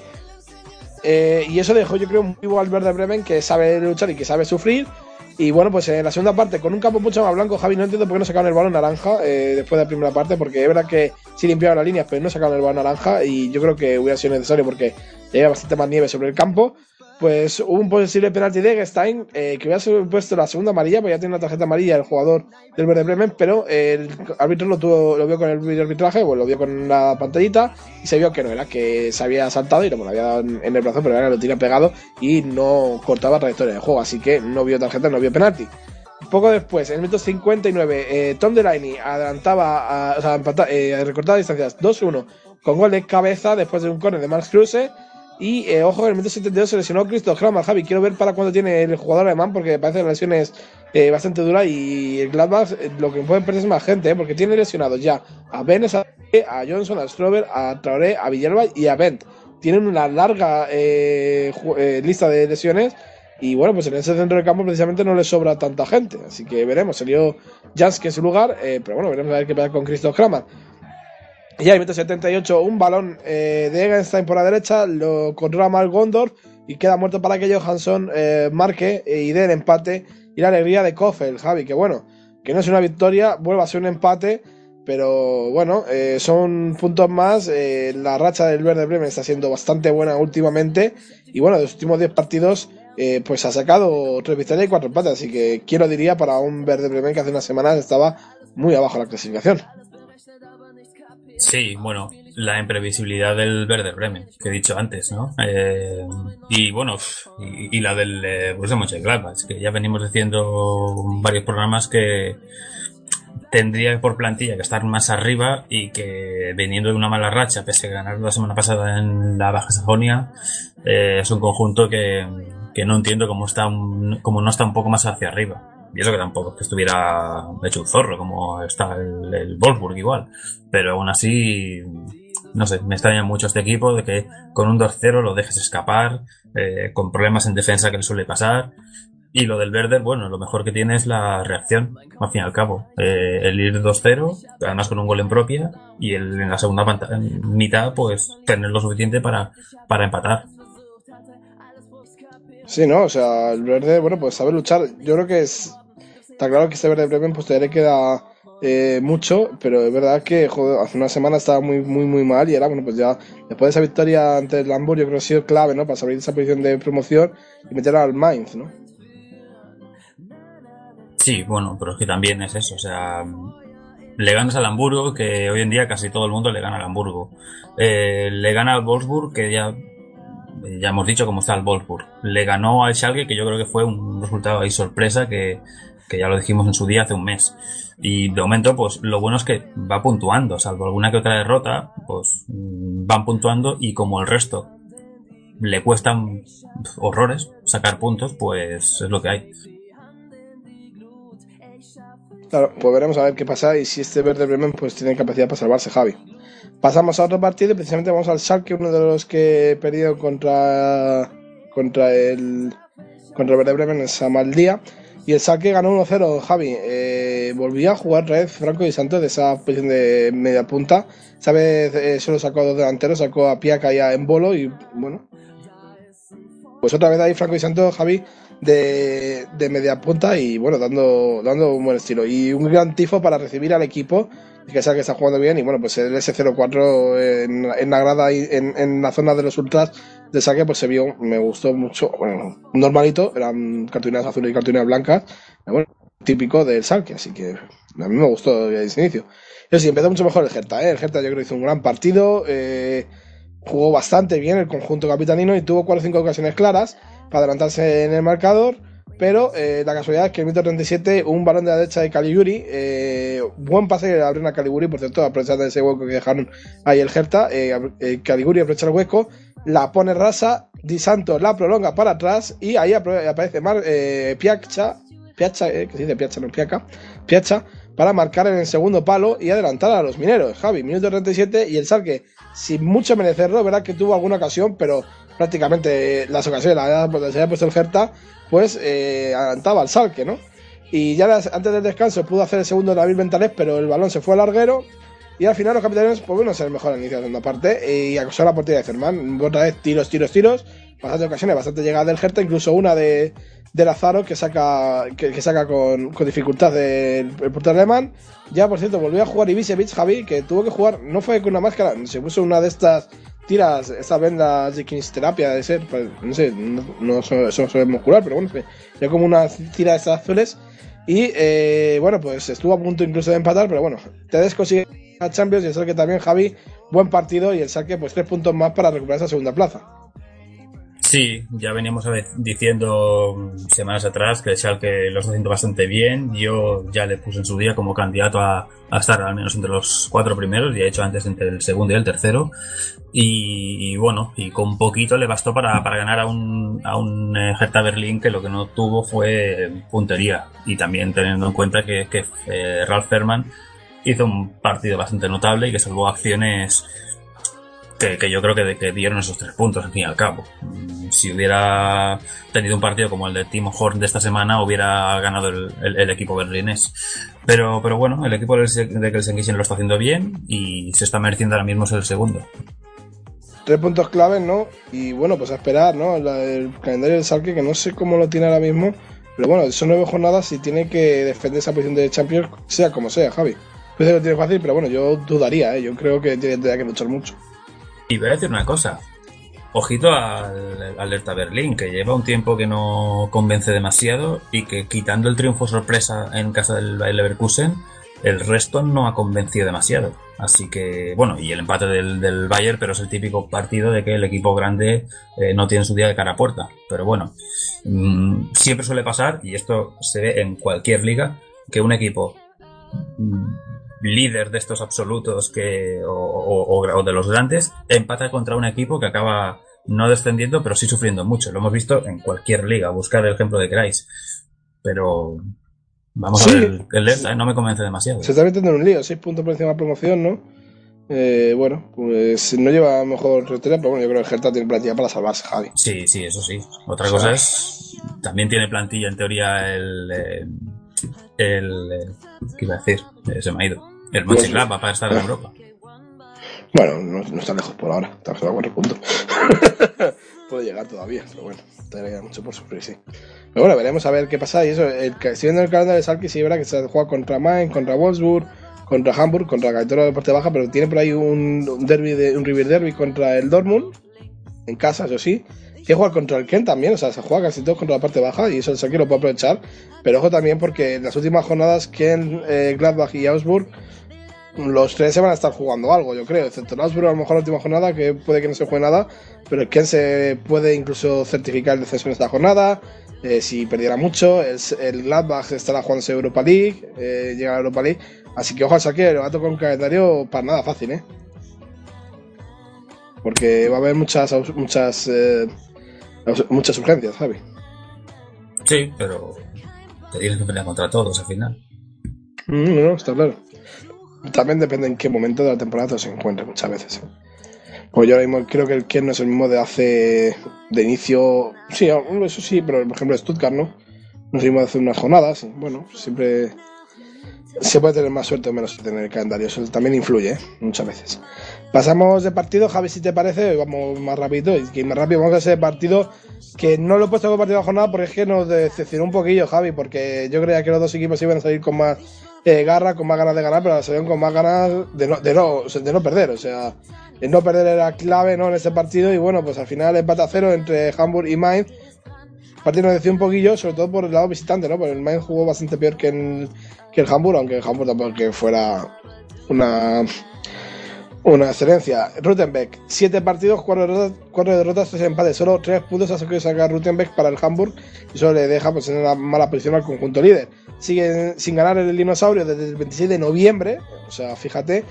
S4: Y eso dejó, yo creo, muy vivo al Verde Bremen que sabe luchar y que sabe sufrir. Y bueno, pues en la segunda parte, con un campo mucho más blanco, Javi, no entiendo por qué no sacaron el balón naranja eh, después de la primera parte, porque es verdad que sí limpiaron las líneas, pero no sacaron el balón naranja y yo creo que hubiera sido necesario porque había bastante más nieve sobre el campo, pues hubo un posible penalti de Gestein eh, que hubiera puesto la segunda amarilla, pues ya tiene una tarjeta amarilla el jugador del Verde Bremen, pero el árbitro lo, tuvo, lo vio con el arbitraje, pues lo vio con la pantallita y se vio que no era, que se había saltado y lo había dado en el brazo, pero era lo tenía pegado y no cortaba trayectoria de juego, así que no vio tarjeta, no vio penalti. Poco después, en el minuto 59, eh, Tom Delaney adelantaba, o sea, eh, recortaba distancias 2-1 con gol de cabeza después de un corner de Max Kruse y eh, ojo, en el minuto 72 se lesionó Cristo Kramer. Javi, quiero ver para cuándo tiene el jugador alemán, porque parece que la lesión es eh, bastante dura. Y el Gladbach eh, lo que pueden perder es más gente, porque tiene lesionados ya a Benes, a, Johnson, a Strober, a Traoré, a Villalba y a Bent. Tienen una larga lista de lesiones. Y bueno, pues en ese centro de campo precisamente no le sobra tanta gente. Así que veremos. Salió Jansk en su lugar. pero bueno, veremos a ver qué pasa con Christoph Kramer. Y ya, 78, un balón eh, de Egenstein por la derecha, lo controla mal Gondor y queda muerto para que Johansson eh, marque y dé el empate y la alegría de Kofel, Javi, que bueno, que no es una victoria, vuelve a ser un empate, pero bueno, eh, son puntos más. la racha del Verde Bremen está siendo bastante buena últimamente y bueno, de los últimos 10 partidos. pues ha sacado tres victorias y cuatro empates, así que quiero diría para un Verde Bremen que hace unas semanas estaba muy abajo en la clasificación.
S5: Sí, bueno, la imprevisibilidad del Verde Bremen, que he dicho antes, ¿no? Eh, y bueno, y, la del eh, Borussia Mönchengladbach, que ya venimos diciendo varios programas que tendría por plantilla que estar más arriba y que veniendo de una mala racha, pese a ganar la semana pasada en la Baja Sajonia, eh, es un conjunto que, que no entiendo cómo está un, cómo no está un poco más hacia arriba. Y eso que tampoco es que estuviera hecho un zorro, como está el, el igual. Pero aún así, no sé, me extraña mucho este equipo de que con un 2-0 lo dejes escapar, eh, con problemas en defensa que le suele pasar. Y lo del verde, bueno, lo mejor que tiene es la reacción, al fin y al cabo. Eh, el ir 2-0, además con un gol en propia, y el, en la segunda mitad, pues tener lo suficiente para, para empatar.
S4: Sí, ¿no? O sea, el verde, bueno, pues sabe luchar. Yo creo que es, Está claro que este Verde Bremen pues todavía le queda eh, mucho, pero es verdad que hace una semana estaba muy, muy, muy mal y era, bueno, pues ya después de esa victoria ante el Hamburg yo creo que ha sido clave, ¿no? Para salir de esa posición de promoción y meter al Mainz, ¿no?
S5: Sí, bueno, pero es que también es eso, o sea, le ganas al Hamburgo, que hoy en día casi todo el mundo le gana al Hamburgo. Eh, le gana al Wolfsburg, que ya, ya hemos dicho cómo está el Wolfsburg. Le ganó al Schalke, que yo creo que fue un resultado ahí sorpresa, que que ya lo dijimos en su día hace un mes. Y de momento, pues lo bueno es que va puntuando, salvo alguna que otra derrota, pues mm, van puntuando y como el resto le cuestan horrores sacar puntos, pues es lo que hay.
S4: Claro, pues veremos a ver qué pasa y si este Verde Bremen pues tiene capacidad para salvarse Javi. Pasamos a otro partido precisamente vamos al Schalke, uno de los que perdió contra contra el contra el Verde Bremen en Samaldía y el saque ganó 1-0, Javi. Eh, volvía a jugar vez Franco y Santos de esa posición de media punta. Esta vez eh, solo sacó a dos delanteros, sacó a Piaca y a Embolo y bueno. Pues otra vez ahí Franco y Santos, Javi, de, de media punta y bueno, dando, dando un buen estilo. Y un gran tifo para recibir al equipo que sabe que está jugando bien y bueno, pues el S04 en, en la grada y en, en la zona de los ultras de saque pues se vio, me gustó mucho, bueno, normalito, eran cartulinas azules y cartulinas blancas, bueno, típico del saque, así que a mí me gustó desde ese inicio. Yo sí, empezó mucho mejor el Gerta, ¿eh? el Gerta yo creo que hizo un gran partido, eh, jugó bastante bien el conjunto capitanino y tuvo cuatro o cinco ocasiones claras para adelantarse en el marcador pero eh, la casualidad es que en el minuto 37, un balón de la derecha de Caliguri, eh, buen pase que abrió a Caliguri, por cierto, aprovechando ese hueco que dejaron ahí el Gerta. Eh, eh, Caliguri aprovecha el hueco, la pone rasa, Di Santo la prolonga para atrás y ahí aparece Mar, Piacha, Piacha, que se dice Piacha, no Piaca, Piacha, para marcar en el segundo palo y adelantar a los mineros. Javi, minuto 37 y el Salque, sin mucho merecerlo, verá que tuvo alguna ocasión, pero prácticamente las ocasiones las había, se había puesto el Gerta pues eh, adelantaba al Salque, ¿no? Y ya antes del descanso pudo hacer el segundo David Ventales, pero el balón se fue al larguero. Y al final los capitanes, pues bueno, ser mejor la iniciación de parte y acosó la portería de Ferman. Otra vez tiros, tiros, tiros. Bastante ocasiones, bastante llegada del Hertha, incluso una de, de Lazaro que saca que, saca con, con dificultad del el portero alemán. Ya, por cierto, volvió a jugar Ibisevic, Javi, que tuvo que jugar, no fue con una máscara, se puso una de estas tiras esta vendas de kinesisterapia de ser, pues, no sé, no, no son, muscular, pero bueno, ya como una tira de estas azules. Y eh, bueno, pues estuvo a punto incluso de empatar, pero bueno, te consigue a Champions y el que también, Javi, buen partido y el saque, pues tres puntos más para recuperar esa segunda plaza.
S5: Sí, ya veníamos diciendo semanas atrás que el Schalke lo está haciendo bastante bien. Yo ya le puse en su día como candidato a, estar al menos entre los cuatro primeros, y he hecho antes entre el segundo y el tercero. Y, bueno, y con poquito le bastó para, ganar a un, a un eh, Hertha Berlín que lo que no tuvo fue puntería. Y también teniendo en cuenta que, que eh, Ralf Ferman hizo un partido bastante notable y que salvó acciones que, yo creo que, dieron esos tres puntos al fin y al cabo. Mm, si hubiera tenido un partido como el de Timo Horn de esta semana, hubiera ganado el, equipo berlinés. Pero, pero bueno, el equipo de Kelsenkirchen lo está haciendo bien y se está mereciendo ahora mismo ser el segundo.
S4: Tres puntos claves, ¿no? Y bueno, pues a esperar, ¿no? el calendario del Salque, que no sé cómo lo tiene ahora mismo, pero bueno, son nueve jornadas y tiene que defender esa posición de Champions, sea como sea, Javi. Que lo tiene fácil, pero bueno, yo dudaría, ¿eh? Yo creo que tiene que luchar mucho.
S5: Y voy a decir una cosa. Ojito al Alerta Berlín, que lleva un tiempo que no convence demasiado y que quitando el triunfo sorpresa en casa del Leverkusen, el resto no ha convencido demasiado. Así que, bueno, y el empate del, del Bayern, pero es el típico partido de que el equipo grande eh, no tiene su día de cara a puerta. Pero bueno, mm, siempre suele pasar, y esto se ve en cualquier liga, que un equipo mm, líder de estos absolutos que, o, de los grandes empata contra un equipo que acaba no descendiendo, pero sí sufriendo mucho. Lo hemos visto en cualquier liga. Buscar el ejemplo de Kreis. Pero vamos a ver el ¿eh? no me convence demasiado.
S4: Se está metiendo en un lío, seis puntos por encima de la promoción, ¿no? Eh, bueno, pues no lleva mejor retería, pero bueno, yo creo que el Hertha tiene plantilla para salvarse, Javi.
S5: Sí, sí, eso sí. Otra cosa es. También tiene plantilla, en teoría, el. Eh, el. ¿Qué iba a decir? se me ha ido. El Mönchengladbach para estar en Europa.
S4: Bueno, no, está lejos por ahora, estamos a cuatro puntos. (laughs) Puede llegar todavía, pero bueno, todavía mucho por sufrir, sí. Pero bueno, veremos a ver qué pasa. Y eso, el, si viendo el calendario de Salki, sí verá que se juega contra Mainz, contra Wolfsburg, contra Hamburg, contra Gaetano de Parte Baja, pero tiene por ahí un, derby de, un River Derby contra el Dortmund, en casa, eso sí. Y jugar contra el Ken también, o sea, se juega casi todo contra la parte baja y eso el Salki lo puede aprovechar. Pero ojo también porque en las últimas jornadas Ken, eh, Gladbach y Augsburg los tres se van a estar jugando algo, yo creo. Excepto el Augsburg, a lo mejor la última jornada, que puede que no se juegue nada, pero Ken se puede incluso certificar el descenso en esta jornada. Eh, si perdiera mucho, el, el Gladbach estará jugándose Europa League, eh, llega a Europa League. Así que ojo al saque, va a tocar un calendario para nada fácil, ¿eh? Porque va a haber muchas muchas eh, muchas urgencias, Javi.
S5: Sí, pero te tienes que pelear contra todos al final.
S4: Mm, no, está claro. También depende en qué momento de la temporada se encuentre muchas veces. Pues yo ahora mismo creo que el Ken no es el mismo de hace. de inicio. Sí, eso sí, pero por ejemplo Stuttgart, ¿no? No es el hace unas jornadas. Bueno, siempre. Se puede tener más suerte o menos tener el calendario. Eso también influye, ¿eh? muchas veces. Pasamos de partido, Javi, si te parece, vamos más rápido. Y más rápido vamos a ese partido que no lo he puesto como partido de jornada porque es que nos decepcionó un poquillo, Javi, porque yo creía que los dos equipos iban a salir con más eh, garra, con más ganas de ganar, pero salieron con más ganas de no, de no, de no perder. O sea, el no perder era clave ¿no? en este partido y bueno, pues al final empate a cero entre Hamburg y Mainz. El partido nos decía un poquillo, sobre todo por el lado visitante, ¿no? Porque el Mainz jugó bastante peor que, el, que el Hamburg, aunque el Hamburg tampoco que fuera una una excelencia. Rutenbeck, 7 partidos, 4 derrotas, derrotas, 3 empates. Solo 3 puntos ha que sacar Rutenbeck para el Hamburg y eso le deja pues, en una mala posición al conjunto líder. Sigue sin ganar el dinosaurio desde el 26 de noviembre, o sea, fíjate.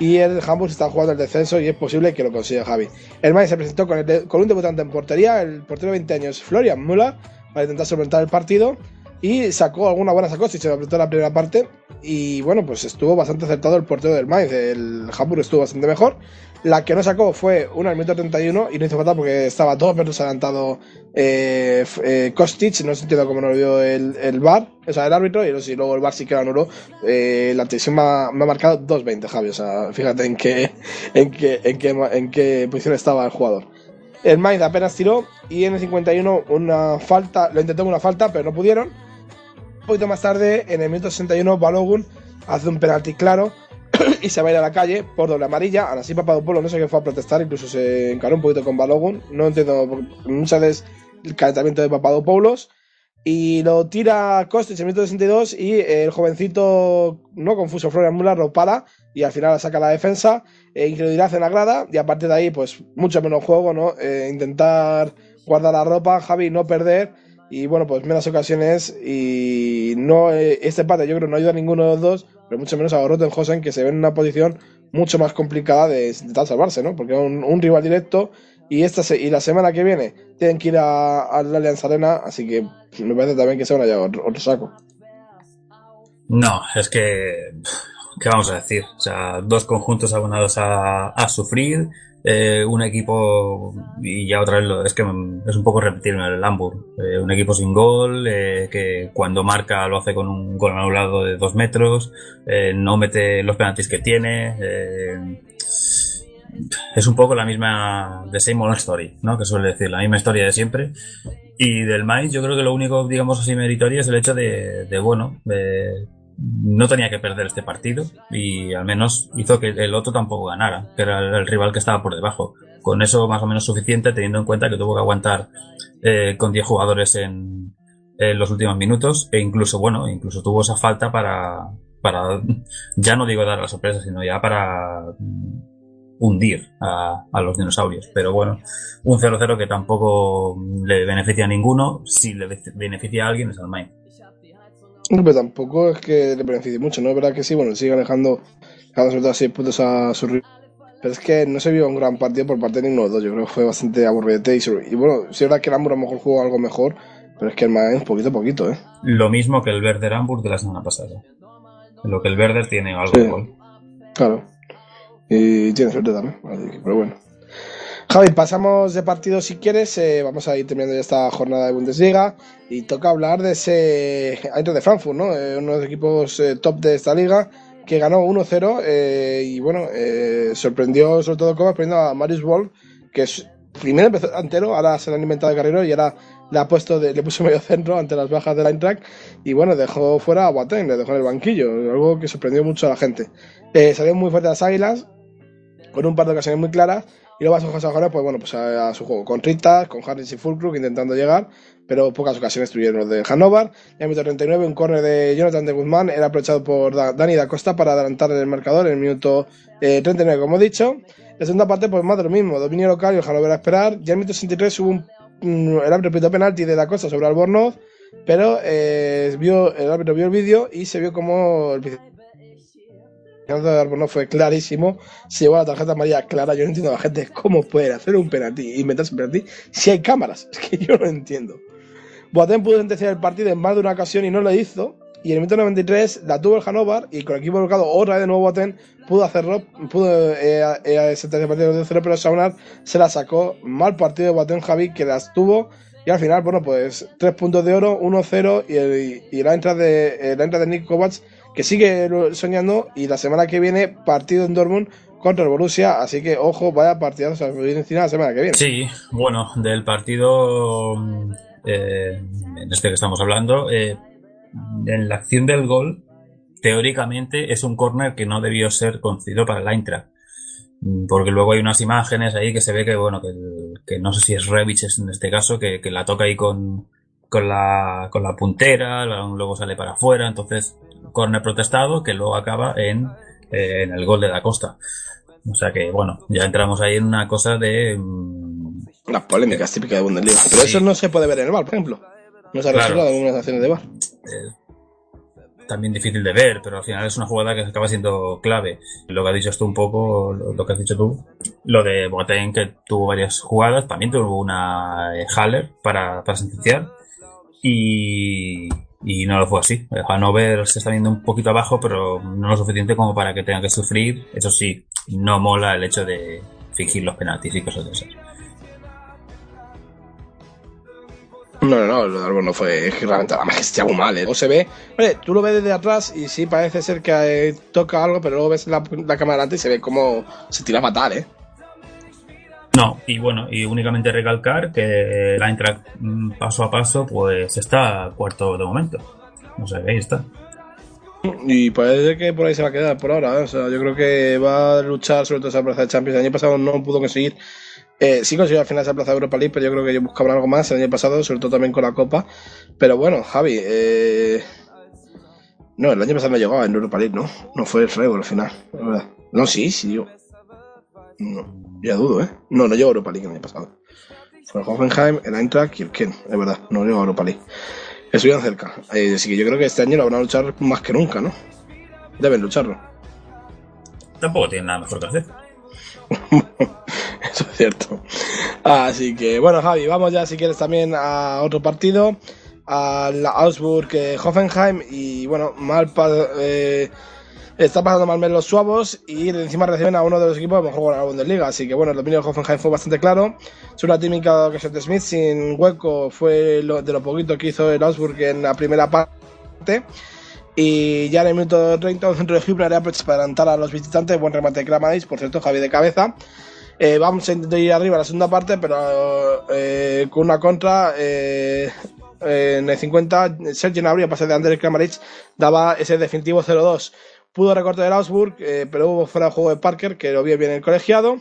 S4: Y el Hamburg está jugando el descenso y es posible que lo consiga Javi. El Mainz se presentó con, el, con un debutante en portería, el portero de 20 años, Florian Müller, para intentar solventar el partido y sacó alguna buena sacó, si se apretó la primera parte. Y bueno, pues estuvo bastante acertado el portero del Mainz. El Hamburg estuvo bastante mejor. La que no sacó fue una al minuto 31 y no hizo falta porque estaba dos metros adelantado eh, eh, Kostic. No se entiende cómo no lo vio el, el VAR, o sea, el árbitro. Y luego el VAR sí que lo anuló. Eh, la tensión me ha, me ha marcado 2.20, Javi. O sea, fíjate en qué, en, qué, en, qué, en qué posición estaba el jugador. El Mainz apenas tiró y en el 51 una falta, lo intentó una falta, pero no pudieron poquito más tarde, en el minuto 61, Balogun hace un penalti claro (clears throat) y se va a ir a la calle por doble amarilla. Aún así, Papadopoulos no sé qué fue a protestar, incluso se encaró un poquito con Balogun. No entiendo muchas veces el calentamiento de Papadopoulos. Y lo tira Kostic en minuto 62 y el jovencito, no confuso, Florian Müller lo para y al final saca la defensa. E incredulidad en la grada y a partir de ahí, pues mucho menos juego, ¿no? Eh, intentar guardar la ropa, Javi, no perder y bueno, pues menos ocasiones y no eh, este empate yo creo no ayuda a ninguno de los dos, pero mucho menos a Rottenhausen que se ve en una posición mucho más complicada de intentar salvarse, ¿no? Porque es un, rival directo y esta y la semana que viene tienen que ir a, la Alianza Arena, así que me parece también que se van a llevar otro, saco.
S5: No, es que ¿qué vamos a decir? O sea, dos conjuntos abonados a, a sufrir eh, un equipo, y ya otra vez lo, es que es un poco repetir en el Hamburg, eh, un equipo sin gol, eh, que cuando marca lo hace con un gol anulado de dos metros, no mete los penaltis que tiene, es un poco la misma, de same old story, ¿no? Que suele decir, la misma historia de siempre. Y del Mainz yo creo que lo único, digamos así, meritorio es el hecho de, bueno, no tenía que perder este partido y al menos hizo que el otro tampoco ganara, que era el rival que estaba por debajo. Con eso más o menos suficiente, teniendo en cuenta que tuvo que aguantar eh, con 10 jugadores en, los últimos minutos e incluso, bueno, incluso tuvo esa falta para, para ya no digo dar la sorpresa, sino ya para hundir a, a los dinosaurios. Pero bueno, un 0-0 que tampoco le beneficia a ninguno, si le beneficia a alguien es al Main.
S4: Pero tampoco es que le beneficie mucho, ¿no? Es verdad que sí, bueno, sigue alejando, todo 6 puntos a su rival. Pero es que no se vio un gran partido por parte de ninguno de los dos. Yo creo que fue bastante aburrido. Y, bueno, sí es verdad que el Hamburg a lo mejor jugó algo mejor, pero es que el Mainz poquito a poquito, ¿eh?
S5: Lo mismo que el Werder Hamburg de la semana pasada. Lo que el Werder tiene algo de gol.
S4: Claro. Y tiene suerte también. pero bueno. Javi, pasamos de partido si quieres. Eh, vamos a ir terminando ya esta jornada de Bundesliga. Y toca hablar de ese Eintracht de Frankfurt, ¿no? Eh, uno de los equipos eh, top de esta liga que ganó 1-0 y bueno, sorprendió sobre todo como sorprendió a Marius Wolf, que es, primero empezó entero, ahora se le han inventado de carrero y ahora le ha puesto de, le puso medio centro ante las bajas del Eintracht y bueno, dejó fuera a Boateng, le dejó en el banquillo, algo que sorprendió mucho a la gente. salió muy fuerte las águilas, con un par de ocasiones muy claras y luego a sus jugadores, pues bueno, pues a, su juego con Ritas, con Harris y Fulcrook intentando llegar, pero pocas ocasiones tuvieron los de Hannover. En el minuto 39, un córner de Jonathan de Guzmán era aprovechado por Dani da Costa para adelantar el marcador en el minuto 39, eh, como he dicho. La segunda parte, pues más de lo mismo, dominio local y el Hannover a esperar. Ya en el minuto 63 hubo un, el árbitro penalti de da Costa sobre Albornoz, pero eh, vio, el árbitro vio el vídeo y se vio como el de fue clarísimo. Se llevó la tarjeta amarilla clara. Yo no entiendo a la gente cómo puede hacer un penalti inventarse un penalti si hay cámaras. (laughs) Es que yo no entiendo. Boateng pudo sentenciar el partido en más de una ocasión y no lo hizo. Y en el minuto 93 la tuvo el Hannover y con el equipo bloqueado otra vez de nuevo Boateng pudo hacerlo, pudo eh, eh, partido de 0 pero Saunar se la sacó. Mal partido de Boateng Javi que las tuvo y al final, bueno, pues 3 puntos de oro, 1-0 y, y la entrada de, la entrada de Nick Kovacs que sigue soñando y la semana que viene partido en Dortmund contra el Borussia, así que ojo, vaya partido encima la semana que viene.
S5: Sí, bueno, del partido eh, en este que estamos hablando, eh, en la acción del gol, teóricamente es un córner que no debió ser concedido para el Eintracht. Porque luego hay unas imágenes ahí que se ve que, bueno, que, no sé si es Revich en este caso, que, que la toca ahí con, con la, con la puntera, luego sale para afuera, entonces corner protestado que luego acaba en, eh, en el gol de la Costa. O sea que, bueno, ya entramos ahí en una cosa de...
S4: Mm, Las polémicas típicas de Bundesliga. Pero eso no se puede ver en el bar, por ejemplo. No se ha resuelto en algunas acciones de bar. Eh,
S5: también difícil de ver, pero al final es una jugada que acaba siendo clave. Lo que has dicho tú un poco, lo, que has dicho tú, lo de Boateng que tuvo varias jugadas, también tuvo una eh, Haller para, para sentenciar y, y no lo fue así. El Hanover se está viendo un poquito abajo, pero no lo suficiente como para que tenga que sufrir. Eso sí, no mola el hecho de fingir los penaltis y cosas de esas.
S4: No, no, no, lo de no fue realmente la magia muy mal, ¿eh? O se ve, vale, tú lo ves desde atrás y sí parece ser que eh, toca algo, pero luego ves la, la cámara delante y se ve como se tira fatal, ¿eh?
S5: No, y bueno, y únicamente recalcar que la Eintracht mm, paso a paso pues está cuarto de momento. O sea, ahí está.
S4: Y parece que por ahí se va a quedar por ahora. ¿eh? O sea, yo creo que va a luchar sobre todo esa plaza de Champions. El año pasado no pudo conseguir. Eh, sí consiguió al final esa plaza de Europa League, pero yo creo que ellos buscaban algo más el año pasado, sobre todo también con la Copa. Pero bueno, Javi, eh... no, el año pasado no llegaba en Europa League, ¿no? No fue el Freiburg al final, la verdad. No, sí, sí, yo. No, ya dudo, ¿eh? No, no llegó a Europa League el año pasado. Fue el Hoffenheim, el Eintracht y el Ken, es verdad, no llegó a Europa League. Estuvieron cerca. Eh, así que yo creo que este año lo van a luchar más que nunca, ¿no? Deben lucharlo.
S5: Tampoco tienen nada mejor que hacer. (laughs)
S4: Eso es cierto. Así que, bueno, Javi, vamos ya si quieres también a otro partido. A la Augsburg-Hoffenheim. Y bueno, mal eh, está pasando mal los suavos. Y encima reciben a uno de los equipos mejor jugar a la Bundesliga. Así que bueno, el dominio de Hoffenheim fue bastante claro. Su típica que de Smith sin hueco fue de lo poquito que hizo el Augsburg en la primera parte. Y ya en el minuto 30, un centro de Hübner para adelantar a los visitantes. Buen remate de Kramadis, por cierto, Javi de cabeza. Eh, vamos a intentar ir arriba a la segunda parte, pero eh, con una contra. Eh, en el 50, Sergio Nabria, pase de Andrés Kramaric, daba ese definitivo 0-2. Pudo recortar el Augsburg, pero hubo fuera de juego de Parker, que lo vio bien el colegiado.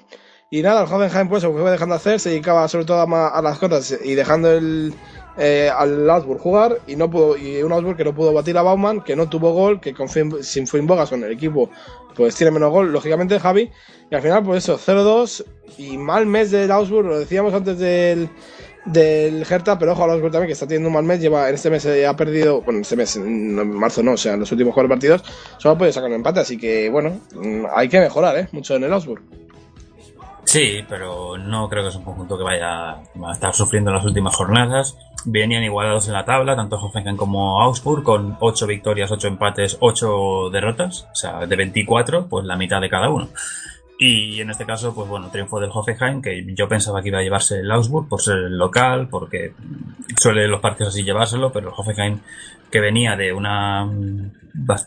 S4: Y nada, el Hoffenheim pues se fue dejando hacer, se dedicaba sobre todo a, las contras y dejando el, eh, al Augsburg jugar y no pudo y un Augsburg que no pudo batir a Baumann, que no tuvo gol, que sin Finn Bogason el equipo pues tiene menos gol, lógicamente Javi, y al final pues eso, 0-2 y mal mes del Augsburg, lo decíamos antes del del Hertha, pero ojo al Augsburg también que está teniendo un mal mes, lleva en este mes ha perdido, bueno, en este mes, en marzo no, o sea, en los últimos cuatro partidos solo ha podido sacar un empate, así que bueno, mm, hay que mejorar, ¿eh? Mucho en el Augsburg.
S5: Sí, pero no creo que es un conjunto que vaya a estar sufriendo en las últimas jornadas. Venían igualados en la tabla, tanto Hoffenheim como Augsburg, con 8 victorias, 8 empates, 8 derrotas. O sea, de 24, pues la mitad de cada uno. Y en este caso, pues bueno, triunfo del Hoffenheim, que yo pensaba que iba a llevarse el Augsburg por ser el local, porque suele los partidos así llevárselo, pero el Hoffenheim, que venía de una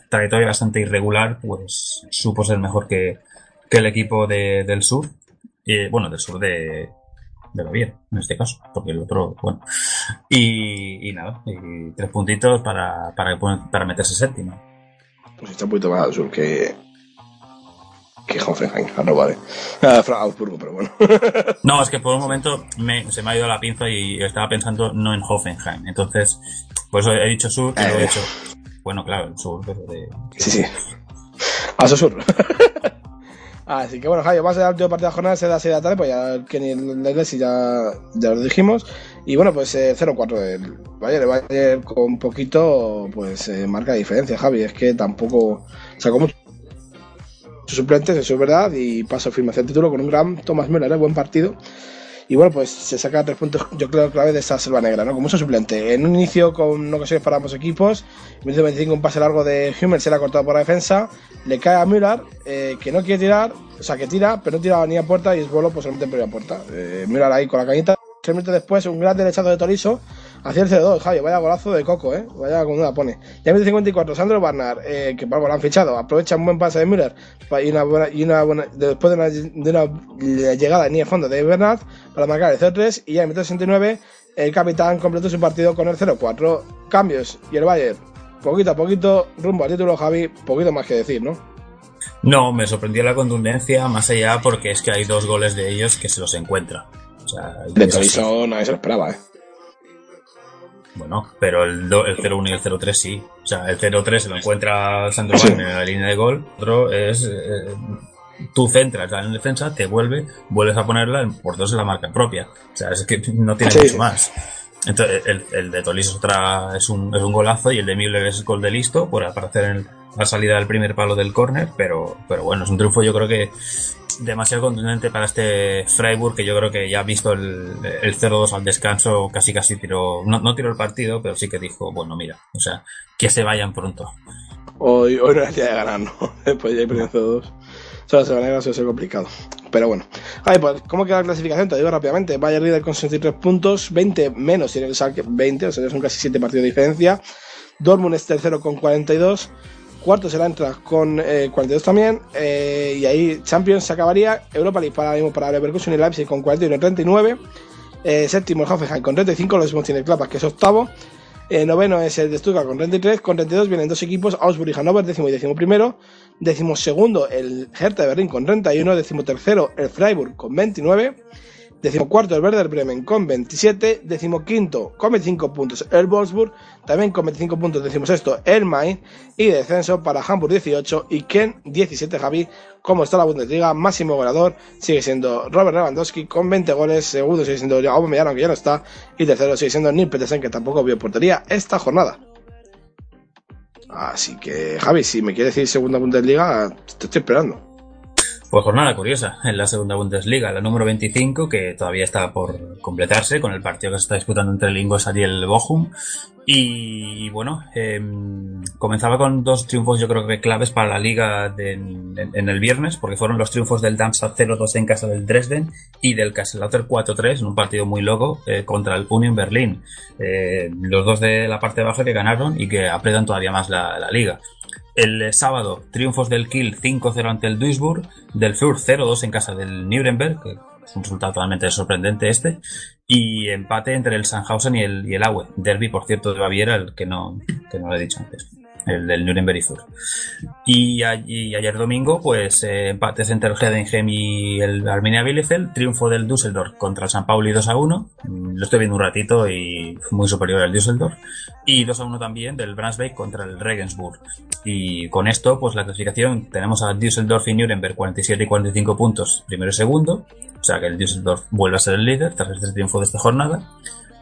S5: trayectoria bastante irregular, pues supo ser mejor que, que el equipo de, del sur bueno, del sur de, de Baviera, en este caso, porque el otro, bueno. Y, nada, y tres puntitos para, para, para meterse séptimo.
S4: Pues está un poquito más al sur que, que Hoffenheim, no vale. Ah, pero bueno. (laughs)
S5: no, es que por un momento me, se me ha ido la pinza y estaba pensando no en Hoffenheim. Entonces, por eso he dicho sur y lo he hecho. Eh. Bueno, claro, el sur, pero de.
S4: Sí, sí. A sur. (laughs) Así que bueno, Javi, vamos a dar el último partido de la jornada, se da 6 de la tarde, pues ya Kenny Leglesi ya, ya lo dijimos. Y bueno, pues eh, 0-4 del Bayern. El Bayern con poquito, pues eh, marca diferencia, Javi. Es que tampoco sacó muchos suplentes, eso es verdad, y pasa a firmación título con un gran Thomas Müller, ¿eh? buen partido. Y bueno, pues se saca tres puntos, yo creo, clave de esa selva negra, ¿no? Como mucho suplente. En un inicio con ocasiones para ambos equipos, en 25 un pase largo de Hummel se le ha cortado por la defensa, le cae a Müller, eh, que no quiere tirar, o sea, que tira, pero no tira ni a puerta y es vuelo pues solamente en primera puerta. Eh, Müller ahí con la cañita. Tres minutos después, un gran derechazo de Torizo hacia el C2, Javi, vaya golazo de Coco, ¿eh? Vaya como la pone. Ya en 54, Sandro Barnard, eh, que bueno, lo han fichado, aprovecha un buen pase de Müller y una buena, y una buena, después de una, de una llegada en línea fondo de Bernard para marcar el 0-3 y ya en 69 el capitán completó su partido con el 0-4. Cambios y el Bayern, poquito a poquito, rumbo al título, Javi, poquito más que decir, ¿no?
S5: No, me sorprendió la contundencia, más allá porque es que hay dos goles de ellos que se los encuentra. O sea,
S4: de Torizo nadie se lo esperaba, ¿eh?
S5: Bueno, pero el, el 0-1 y el 0-3 sí. O sea, el 0-3 se lo encuentra Sandro sí. en la línea de gol. Otro es. Eh, tú centras en defensa, te vuelve, vuelves a ponerla por dos en la marca propia. O sea, es que no tiene mucho más. Entonces, el, el de Tolis es, otra, es, un, es un golazo y el de Müller es gol de listo por aparecer en la salida del primer palo del córner, pero, pero bueno, es un triunfo yo creo que demasiado contundente para este Freiburg que yo creo que ya ha visto el, el 0-2 al descanso, casi casi tiró, no, no tiró el partido, pero sí que dijo, bueno, mira, o sea, que se vayan pronto.
S4: Hoy, hoy no es día de ganar, ¿no? (laughs) Después ya hay perdido 0-2. Solo se van a ganar, suele ser complicado. Pero bueno. Ay, pues, ¿cómo queda la clasificación? Te digo rápidamente. Bayern líder con 63 puntos, 20 menos tiene el Schalke, 20, o sea, son casi 7 partidos de diferencia. Dortmund es tercero con 42. Cuarto será entra con eh, 42 también. Eh, y ahí Champions se acabaría. Europa League para, para Leverkusen y Leipzig con 41 y 39. Eh, séptimo el Hoffenheim con 35. Los mismos tiene Clapas, que es octavo. Eh, noveno es el de Stuttgart con 33. Con 32 vienen dos equipos, Augsburg y Hannover, décimo y décimo primero. Décimo segundo el Hertha de Berlín con 31. Décimo tercero el Freiburg con 29. Decimocuarto el Werder Bremen con 27. Decimoquinto con 25 puntos el Wolfsburg. También con 25 puntos decimosexto el Mainz. Y descenso para Hamburg 18 y Ken 17 Javi. Como está la Bundesliga, máximo goleador sigue siendo Robert Lewandowski con 20 goles. Segundo sigue siendo Aubameyang, aunque ya no está. Y tercero sigue siendo Neil Petersen, que tampoco vio portería esta jornada. Así que, Javi, si me quieres decir segunda Bundesliga, te estoy esperando.
S5: Pues jornada curiosa en la segunda Bundesliga, la número 25, que todavía está por completarse con el partido que se está disputando entre el Ingolstadt y el Bochum. Y bueno, eh, comenzaba con dos triunfos yo creo que claves para la liga en, el viernes, porque fueron los triunfos del Darmstadt 0-2 en casa del Dresden y del Kaiserslautern 4-3 en un partido muy loco eh, contra el Union Berlin. Eh, los dos de la parte baja que ganaron y que apretan todavía más la liga. El sábado, triunfos del Kiel 5-0 ante el Duisburg, del Fürth 0-2 en casa del Nuremberg, que es un resultado totalmente sorprendente este, y empate entre el Sandhausen y el, y el Aue. Derby, por cierto, de Baviera, el que no, que no lo he dicho antes el del Nuremberg y Fürth. Y, y, ayer domingo, pues eh, empates entre el Heidenheim y el Arminia Bielefeld, triunfo del Düsseldorf contra el San Pauli 2 a 1, lo estoy viendo un ratito y muy superior al Düsseldorf, y 2 a 1 también del Brunswick contra el Regensburg. Y con esto, pues la clasificación tenemos a Düsseldorf y Nuremberg 47 y 45 puntos, primero y segundo, o sea que el Düsseldorf vuelve a ser el líder tras este triunfo de esta jornada.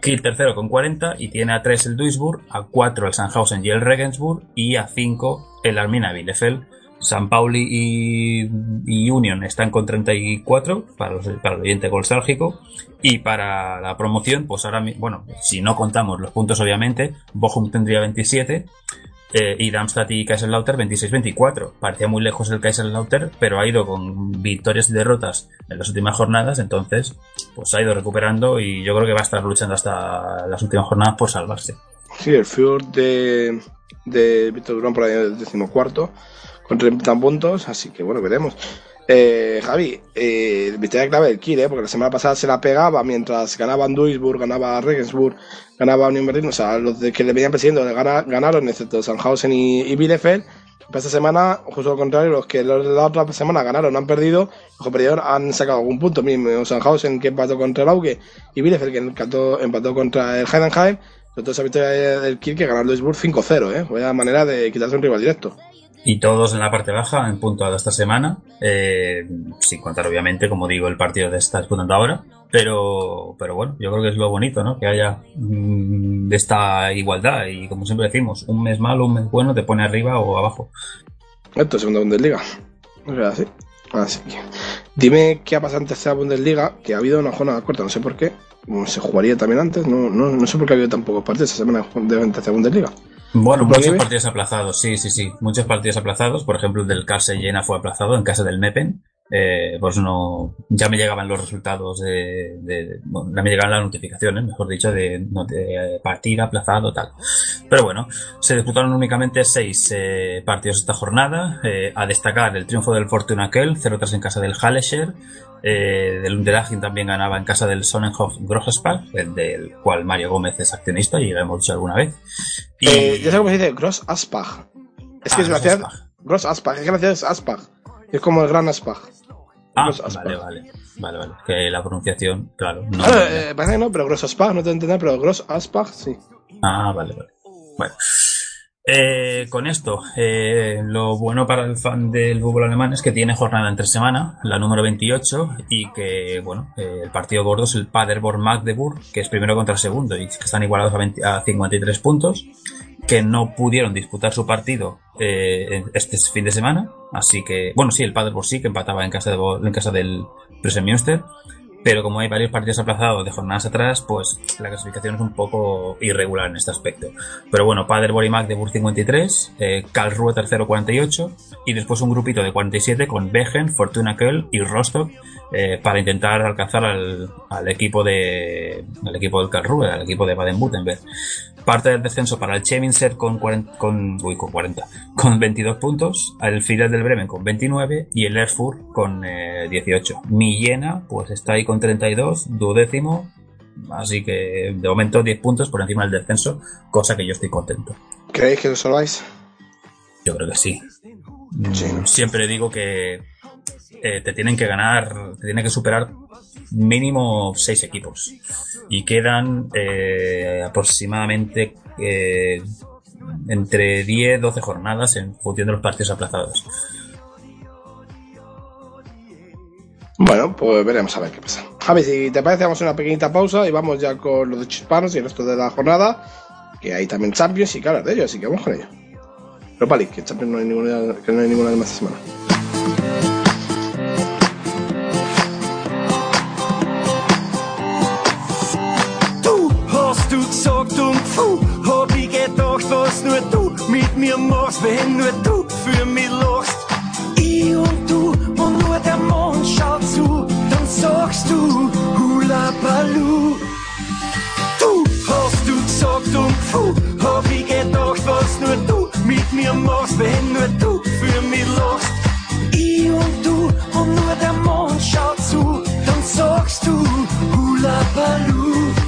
S5: Kiel tercero con 40 y tiene a 3 el Duisburg, a 4 el Sandhausen y el Regensburg y a 5 el Armina Bielefeld. San Pauli y, y, Union están con 34 para, los, para el oyente golsálgico y para la promoción, pues ahora, bueno, si no contamos los puntos obviamente, Bochum tendría 27 eh, y Darmstadt y Kaiserslautern 26-24. Parecía muy lejos el Kaiserslautern, pero ha ido con victorias y derrotas en las últimas jornadas, entonces pues ha ido recuperando y yo creo que va a estar luchando hasta las últimas jornadas por salvarse.
S4: Sí, el Fjord de, de Víctor Durán por ahí el decimocuarto, con 30 puntos, así que bueno, veremos. Eh, Javi, eh, victoria clave del Kiel, ¿eh? porque la semana pasada se la pegaba mientras ganaban Duisburg, ganaba Regensburg, ganaba Union Berlin, o sea, los de que le venían persiguiendo ganaron, excepto Sandhausen y, y Bielefeld. Pero esta semana, justo lo contrario, los que la otra semana ganaron han perdido, los que perdieron han sacado algún punto. Mismo Sandhausen que empató contra el Auge y Bielefeld que empató, contra el Heidenheim. Todo esa victoria del Kiel que ganó Duisburg 5-0, ¿eh? Vaya manera de quitarse un rival directo
S5: y todos en la parte baja en puntuado esta semana, eh, sin contar obviamente, como digo, el partido de está disputando ahora, pero, pero bueno, yo creo que es lo bonito, ¿no? Que haya mmm, esta igualdad y como siempre decimos, un mes malo, un mes bueno te pone arriba o abajo.
S4: Esto es segunda Bundesliga. O sea, así. Así que, dime qué ha pasado en tercera Bundesliga, que ha habido una jornada corta, no sé por qué. Se jugaría también antes, no, no, no sé por qué ha habido tan pocos partidos esta semana de tercera Bundesliga.
S5: Bueno, muchos partidos aplazados, sí, sí, sí. Muchos partidos aplazados. Por ejemplo, el del Carse Llena fue aplazado en casa del Mepen. Eh, pues no, ya me llegaban los resultados de, de bueno, ya me llegaban las notificaciones, mejor dicho, de, de partida, aplazado, tal. Pero bueno, se disputaron únicamente seis eh, partidos esta jornada. Eh, a destacar el triunfo del Fortuna Kell, 0-3 en casa del Hallescher. Eh, del Unterhaching también ganaba en casa del Sonnenhof Grossspar, el del cual Mario Gómez es accionista y lo hemos dicho alguna vez.
S4: Y... Eh, ya sé cómo se dice, Gross Aspag. Es que ah, es la ciudad. Gross Aspag, es que la ciudad es Aspag. Es como el Gran Aspag.
S5: Ah, vale, vale. Vale, vale. Que la pronunciación, claro. No,
S4: eh, parece que no, pero Gross Aspag, no te entender, pero Gross Aspag, sí.
S5: Ah, vale, vale. Bueno. Eh, con esto, eh, lo bueno para el fan del fútbol alemán es que tiene jornada entre semana, la número 28, y que, bueno, eh, el partido gordo es el Paderborn Magdeburg, que es primero contra segundo, y que están igualados a, 20, a 53 puntos, que no pudieron disputar su partido eh, este fin de semana, así que, bueno, sí, el Paderborn sí, que empataba en casa, de, en casa del Presen pero como hay varios partidos aplazados de jornadas atrás, pues la clasificación es un poco irregular en este aspecto. Pero bueno, Paderborn y Magdeburg 53, eh, Karlsruhe tercero 48 y después un grupito de 47 con Begen, Fortuna Köln y Rostock eh, para intentar alcanzar al, al, equipo de al equipo del Karlsruhe, al equipo de Baden-Württemberg. Parte del descenso para el Cheminser con 40, con, uy, con 40, con 22 puntos, el Fidel del Bremen con 29 y el Erfurt con eh, 18. Millena, pues está ahí con 32, duodécimo, Así que de momento 10 puntos por encima del descenso, cosa que yo estoy contento.
S4: ¿Creéis que lo salváis?
S5: Yo creo que sí. Mm, siempre digo que eh, te tienen que ganar, te tienen que superar mínimo 6 equipos. Y quedan eh, aproximadamente eh, entre 10, 12 jornadas en función de los partidos aplazados.
S4: Bueno, pues veremos a ver qué pasa. Javi, si te parece, vamos a una pequeñita pausa y vamos ya con los de Chispanos y el resto de la jornada, que hay también Champions y que hablar de ellos, así que vamos con ello. Europa League, que Champions no hay ninguna, que no hay ninguna más semana.
S8: Du hast du gesagt und puh, hab ich gedacht, was nur du mit mir machst, wenn nur du für mich lachst. Ich und du und nur der Mond schaut zu, dann sagst du Hula Baloo. Du hast du gesagt und puh, mir machst, wenn nur du für mich lachst. Ich und du und nur der Mond schaut zu, dann sagst du Hula Baloo.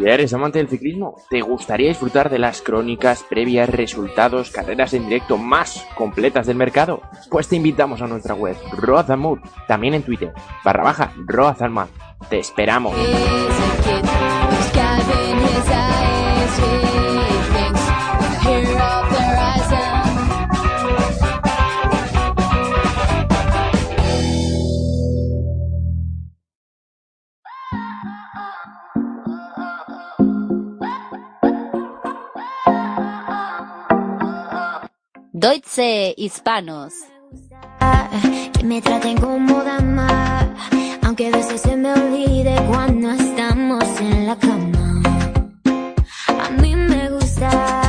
S9: Si eres amante del ciclismo, ¿te gustaría disfrutar de las crónicas, previas, resultados, carreras en directo más completas del mercado? Pues te invitamos a nuestra web, Road también en Twitter, barra baja, Road. Te esperamos.
S10: Deutsche Hispanos.
S11: que me traten como dama, aunque a veces se me olvide cuando estamos en la cama. A mí me gusta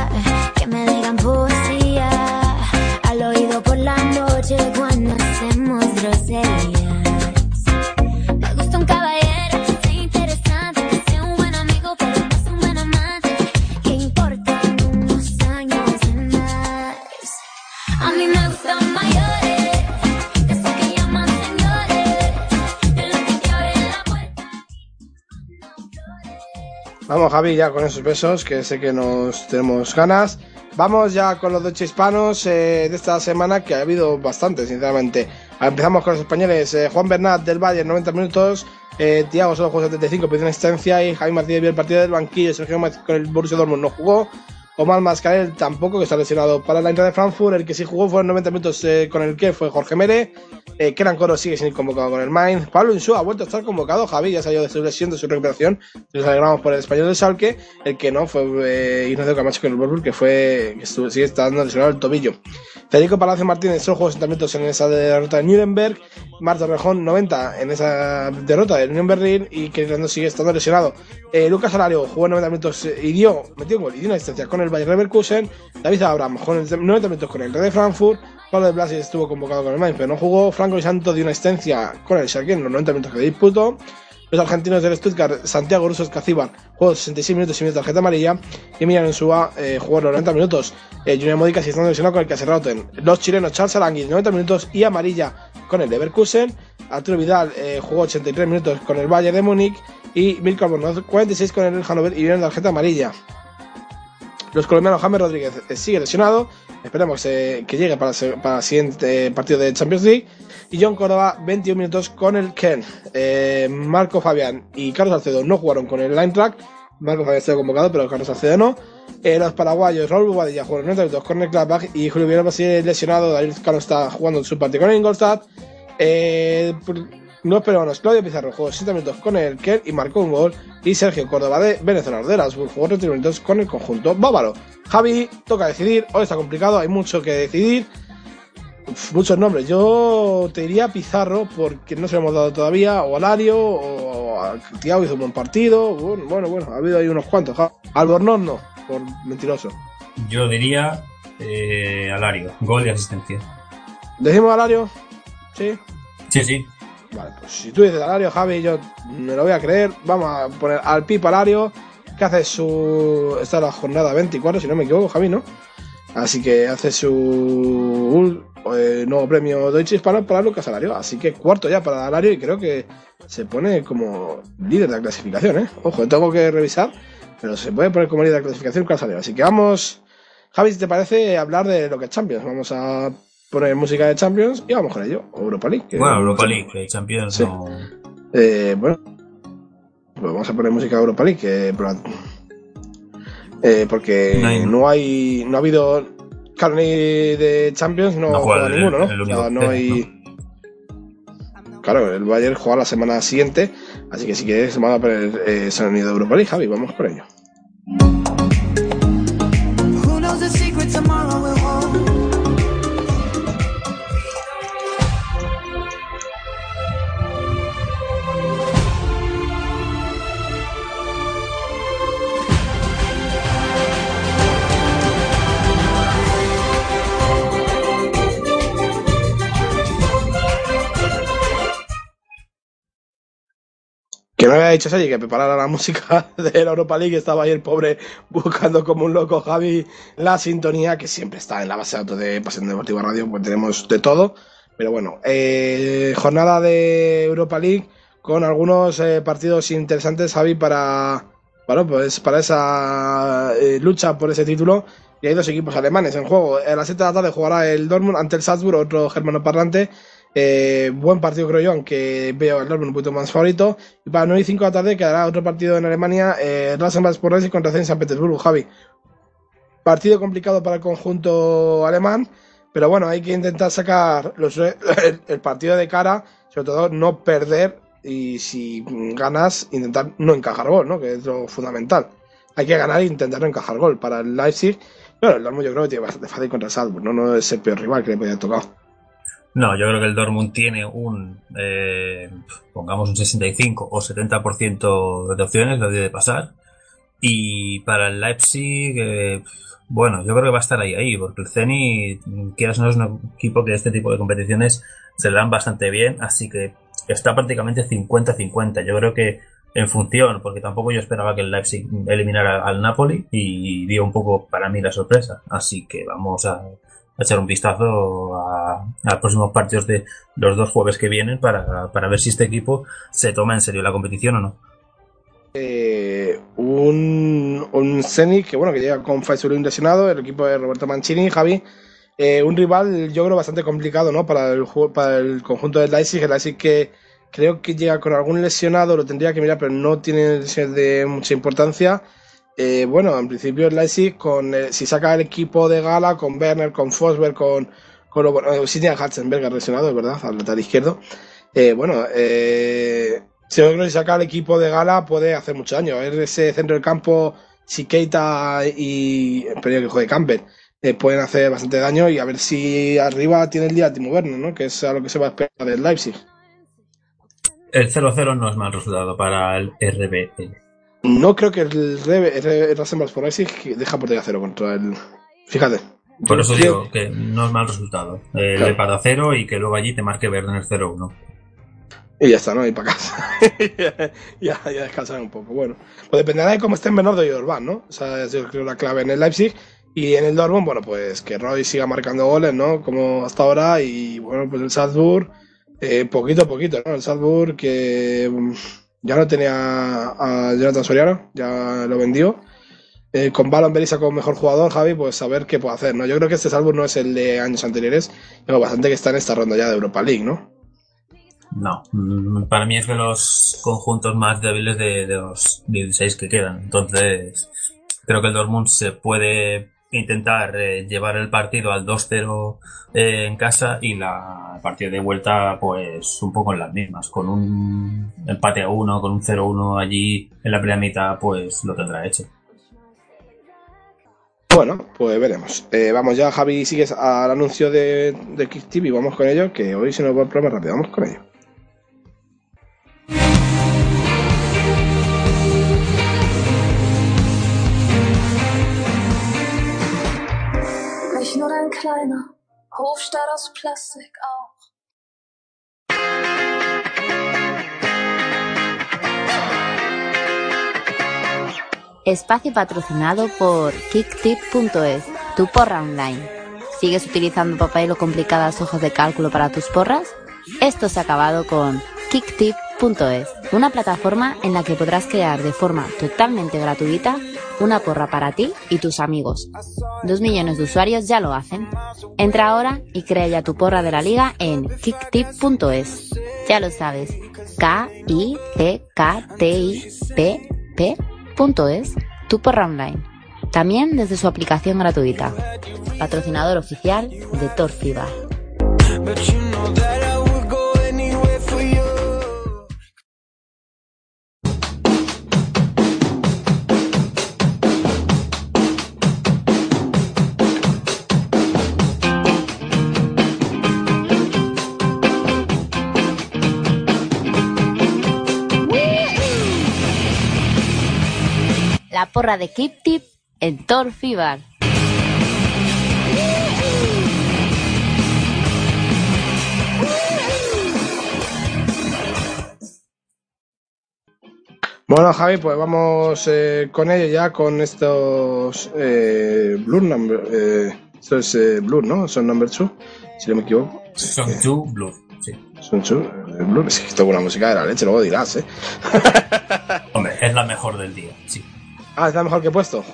S4: Javi, ya con esos besos, que sé que nos tenemos ganas. Vamos ya con los Deutsche Hispanos eh, de esta semana, que ha habido bastante, sinceramente. Empezamos con los españoles. eh, Juan Bernat del Valle, 90 minutos. Eh, Tiago solo jugó 75, pidió una asistencia. Y Jaime Martínez vio el partido del banquillo. Sergio Gómez con el Borussia Dortmund no jugó. Omar Mascarel tampoco, que está lesionado para la Inter de Frankfurt. El que sí jugó fue 90 minutos eh, con el que fue Jorge Mere. Eh, Keran Coro sigue sin ir convocado con el Mainz. Pablo Insúa ha vuelto a estar convocado. Javi ya salió de su lesión, de su recuperación. Nos alegramos por el español de Salque. El que no fue eh, Ignacio Camacho con el Wolfsburg, que fue que estuvo, sigue estando lesionado el tobillo. Federico Palacio Martínez solo jugó 60 minutos en esa derrota de Nuremberg. Marta Rejón 90 en esa derrota de Berlín. Y que no sigue estando lesionado. Eh, Lucas Alario jugó 90 minutos eh, y dio, metió un gol y dio una asistencia con el Bayer Leverkusen. David Abraham jugó 90 minutos con el Red de Frankfurt. Pablo de Blasi estuvo convocado con el Mainz, pero no jugó. Franco y Santo dio una asistencia con el Schalke en los 90 minutos que disputó. Los argentinos del Stuttgart, Santiago Russo Escacibar, jugó 66 minutos y medio tarjeta amarilla. Y Emiliano Insúa eh, jugó los 90 minutos. Eh, Junior Modica sigue estando lesionado con el Caserrauten. Los chilenos, Charles Arangui, 90 minutos y amarilla con el Leverkusen. Arturo Vidal eh, jugó 83 minutos con el Bayern de Múnich. Y Milko Albornoz, 46 con el Hannover y vieron tarjeta amarilla. Los colombianos James Rodríguez eh, sigue lesionado. Esperemos eh, que llegue para, el siguiente eh, partido de Champions League. Y John Córdoba, 21 minutos con el Ken. Marco Fabián y Carlos Salcedo no jugaron con el Eintracht. Marco Fabián estuvo convocado, pero Carlos Salcedo no. Los paraguayos, Raúl Bobadilla jugaron 90 minutos con el Gladbach. Y Julio Villalba sigue lesionado. David Carlos está jugando su partido con el Ingolstadt. Los peruanos, Claudio Pizarro jugó 60 minutos con el Ken y marcó un gol. Y Sergio Córdoba de Venezuela de Erasmus jugó 30 minutos con el conjunto bávaro. Javi, toca decidir. Hoy está complicado, hay mucho que decidir. Uf, muchos nombres. Yo te diría Pizarro porque no se lo hemos dado todavía. O Alario, o Tiago hizo un buen partido. Bueno, bueno, bueno, ha habido ahí unos cuantos. Albornoz no, por mentiroso.
S5: Yo diría eh, Alario, gol y asistencia.
S4: ¿Decimos Alario? Sí.
S5: Sí, sí.
S4: Vale, pues si tú dices Alario, Javi, yo me lo voy a creer. Vamos a poner al Pipo Alario, que hace su. Esta es la jornada 24, si no me equivoco, Javi, ¿no? Así que hace su eh, nuevo premio Deutsche Hispano para Lucas Alario. Así que cuarto ya para Alario y creo que se pone como líder de la clasificación, ¿eh? Ojo, tengo que revisar, pero se puede poner como líder de la clasificación Lucas Alario. Así que vamos, Javi, si te parece, hablar de lo que es Champions. Vamos a poner música de Champions y vamos con ello. Europa League.
S5: bueno, Europa League, Champions no...
S4: Eh, bueno, pues vamos a poner música de Europa League, que eh, porque no hay, no ha habido carne de Champions, no, juega ninguno, ¿no? no hay. Claro, el Bayern juega la semana siguiente, así que si quieres vamos a poner eh, sonido de Europa League, Javi, vamos por ello. Que no había dicho Sergi que preparara la música (laughs) de la Europa League. Estaba ahí el pobre buscando como un loco Javi la sintonía que siempre está en la base de datos de Pasión Deportiva Radio, pues tenemos de todo. Pero bueno, eh, jornada de Europa League con algunos eh, partidos interesantes, Javi, para, bueno, pues para esa eh, lucha por ese título. Y hay dos equipos alemanes en juego. A las 7 de la tarde jugará el Dortmund ante el Salzburg, otro germano parlante. Eh, buen partido creo yo, aunque veo al Dortmund un poquito más favorito. Y para 9 y 5 de la tarde quedará otro partido en Alemania, eh, Rasenbach por contra Zenit San Petersburgo, Javi. Partido complicado para el conjunto alemán, pero bueno, hay que intentar sacar (laughs) el, partido de cara, sobre todo no perder y si ganas, intentar no encajar gol, ¿no? que es lo fundamental. Hay que ganar e intentar no encajar gol. Para el Leipzig, bueno, el Dortmund yo creo que tiene bastante fácil contra el Salzburg, ¿no? no es el peor rival que le podía tocado.
S5: No, yo creo que el Dortmund tiene un, eh, pongamos un 65 o 70% de opciones, lo de pasar. Y para el Leipzig, eh, bueno, yo creo que va a estar ahí, ahí, porque el Zenit, quieras no es un equipo que este tipo de competiciones se le dan bastante bien, así que está prácticamente 50-50. Yo creo que en función, porque tampoco yo esperaba que el Leipzig eliminara al Napoli y dio un poco para mí la sorpresa. Así que vamos a, echar un vistazo a, los próximos partidos de los dos jueves que vienen para, ver si este equipo se toma en serio la competición o no.
S4: Eh, un, un Zenit que bueno que llega con Faisal lesionado, el equipo de Roberto Mancini, Javi. Eh, un rival yo creo bastante complicado ¿no? para, el, para el conjunto del Leipzig, el Leipzig que creo que llega con algún lesionado, lo tendría que mirar, pero no tiene de mucha importancia. Eh, bueno, en principio el Leipzig, con, si saca el equipo de gala, con Werner, con Fosberg, con, con bueno, sí tiene Hatzenberg lesionado, verdad, al lateral izquierdo. Eh, bueno, eh, si saca el equipo de gala puede hacer mucho daño. ver ese centro del campo, si Keita y el que juegue Campbell eh, pueden hacer bastante daño y a ver si arriba tiene el día Timo Werner, ¿no? Que es a lo que se va a esperar del Leipzig.
S5: El 0-0 no es mal resultado para el RBL.
S4: No creo que el, el, por Leipzig deja portería cero contra el. Fíjate.
S5: Por eso digo que no es mal resultado. El claro. para cero y que luego allí te marque verde en el 0-1.
S4: Y ya está, ¿no? Y para casa. (laughs) ya, ya descansar un poco. Bueno, pues dependerá de cómo esté en Bernardo y Orbán, ¿no? O sea, yo creo la clave en el Leipzig. Y en el Dortmund, bueno, pues que Roy siga marcando goles, ¿no? Como hasta ahora. Y bueno, pues el Salzburg, eh, poquito a poquito, ¿no? El Salzburg que ya no tenía a Jonathan Soriano, ya lo vendió. Eh, con Balon Belisa como mejor jugador, Javi, pues a ver qué puede hacer, ¿no? Yo creo que este Salzburg no es el de años anteriores, pero bastante que está en esta ronda ya de Europa League, ¿no?
S5: No, mm, para mí es de los conjuntos más débiles de, de los 16 que quedan. Entonces, creo que el Dortmund se puede intentar eh, llevar el partido al 2-0 eh, en casa y la partida de vuelta pues un poco en las mismas con un empate a 1 con un 0-1 allí en la primera mitad pues lo tendrá hecho
S4: bueno, pues veremos. Eh, vamos ya, Javi, sigues al anuncio de, de Kick vamos con ello, que hoy se nos va el programa rápido, vamos con ello.
S10: Espacio patrocinado por kicktip.es, tu porra online. ¿Sigues utilizando papel o complicadas hojas de cálculo para tus porras? Esto se ha acabado con kicktip.es, una plataforma en la que podrás crear de forma totalmente gratuita una porra para ti y tus amigos. Dos millones de usuarios ya lo hacen. Entra ahora y crea ya tu porra de la liga en kicktip.es. Ya lo sabes, K-I-C-K-T-I-P-P.es, tu porra online. También desde su aplicación gratuita. Patrocinador oficial de Torfiba. De Kip Tip en Torfibar.
S4: Bueno, Javi, pues vamos eh, con ello ya, con estos eh, Blur Number. Eh, esto es eh, Blur, ¿no? Son Number 2, si no me equivoco.
S5: Son 2 Blur, sí.
S4: Son 2 eh, Blur. Es que esto es una música de la leche, luego dirás, ¿eh?
S5: Hombre, es la mejor del día, sí.
S4: Ah, es la mejor que he puesto.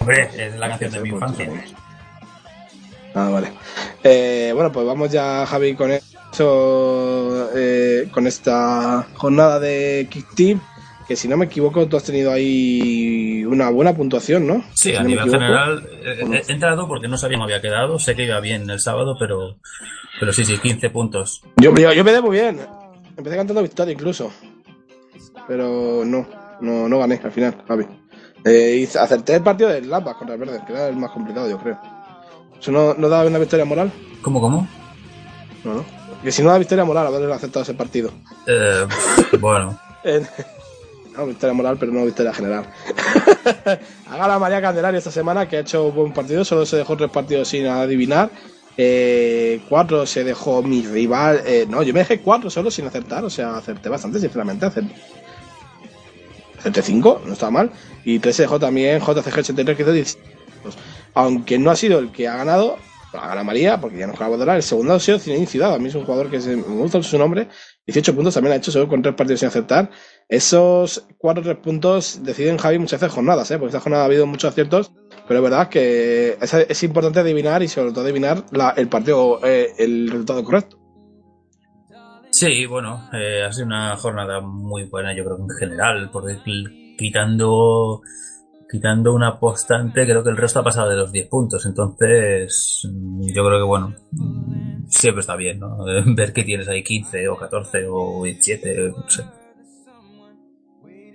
S5: Hombre, es la canción de mi infancia.
S4: Ah, vale. Eh, bueno, pues vamos ya, Javi, con eso, eh, con esta jornada de Kick Team, que si no me equivoco, tú has tenido ahí una buena puntuación, ¿no?
S5: Sí,
S4: Si
S5: a
S4: no
S5: nivel
S4: equivoco.
S5: general eh, he entrado porque no sabía cómo había quedado. Sé que iba bien el sábado, pero, pero sí, sí, 15 puntos.
S4: Yo, yo, yo me muy bien. Empecé cantando victoria incluso. Pero no, no, no gané al final, Javi. Eh, hice- acerté el partido del Lapa contra el Verde, que era el más complicado, yo creo. ¿Eso no, no da una victoria moral?
S5: ¿Cómo, cómo?
S4: No, no. Que si no da victoria moral haber aceptado ese partido.
S5: Eh, bueno, (laughs)
S4: Eh, no, victoria moral, pero no victoria general. (laughs) Haga la María Candelaria esta semana, que ha hecho un buen partido, solo se dejó tres partidos sin adivinar. Eh, cuatro se dejó mi rival. eh, no, yo me dejé cuatro solo sin acertar, o sea, acerté bastante, sinceramente. Acerté, acerté cinco, no estaba mal. Y tres se dejó también JCG83, que hizo 10. Aunque no ha sido el que ha ganado, ha ganado María, porque ya no juega Bodolar. El segundo ha sido Zinedine Ciudad, a mí es un jugador que se- me gusta su nombre. 18 puntos también ha hecho, solo con tres partidos sin acertar. Esos 4 tres puntos deciden Javi muchas veces jornadas, ¿eh? porque esta jornada ha habido muchos aciertos, pero es verdad que es, importante adivinar y sobre todo adivinar la- el partido, eh, el resultado correcto.
S5: Sí, bueno, eh, ha sido una jornada muy buena, yo creo que en general, porque qu- quitando quitando una postante, creo que el resto ha pasado de los 10 puntos. Entonces, yo creo que, bueno, siempre está bien, ¿no? (laughs) Ver que tienes ahí 15 o 14 o 17, no sé.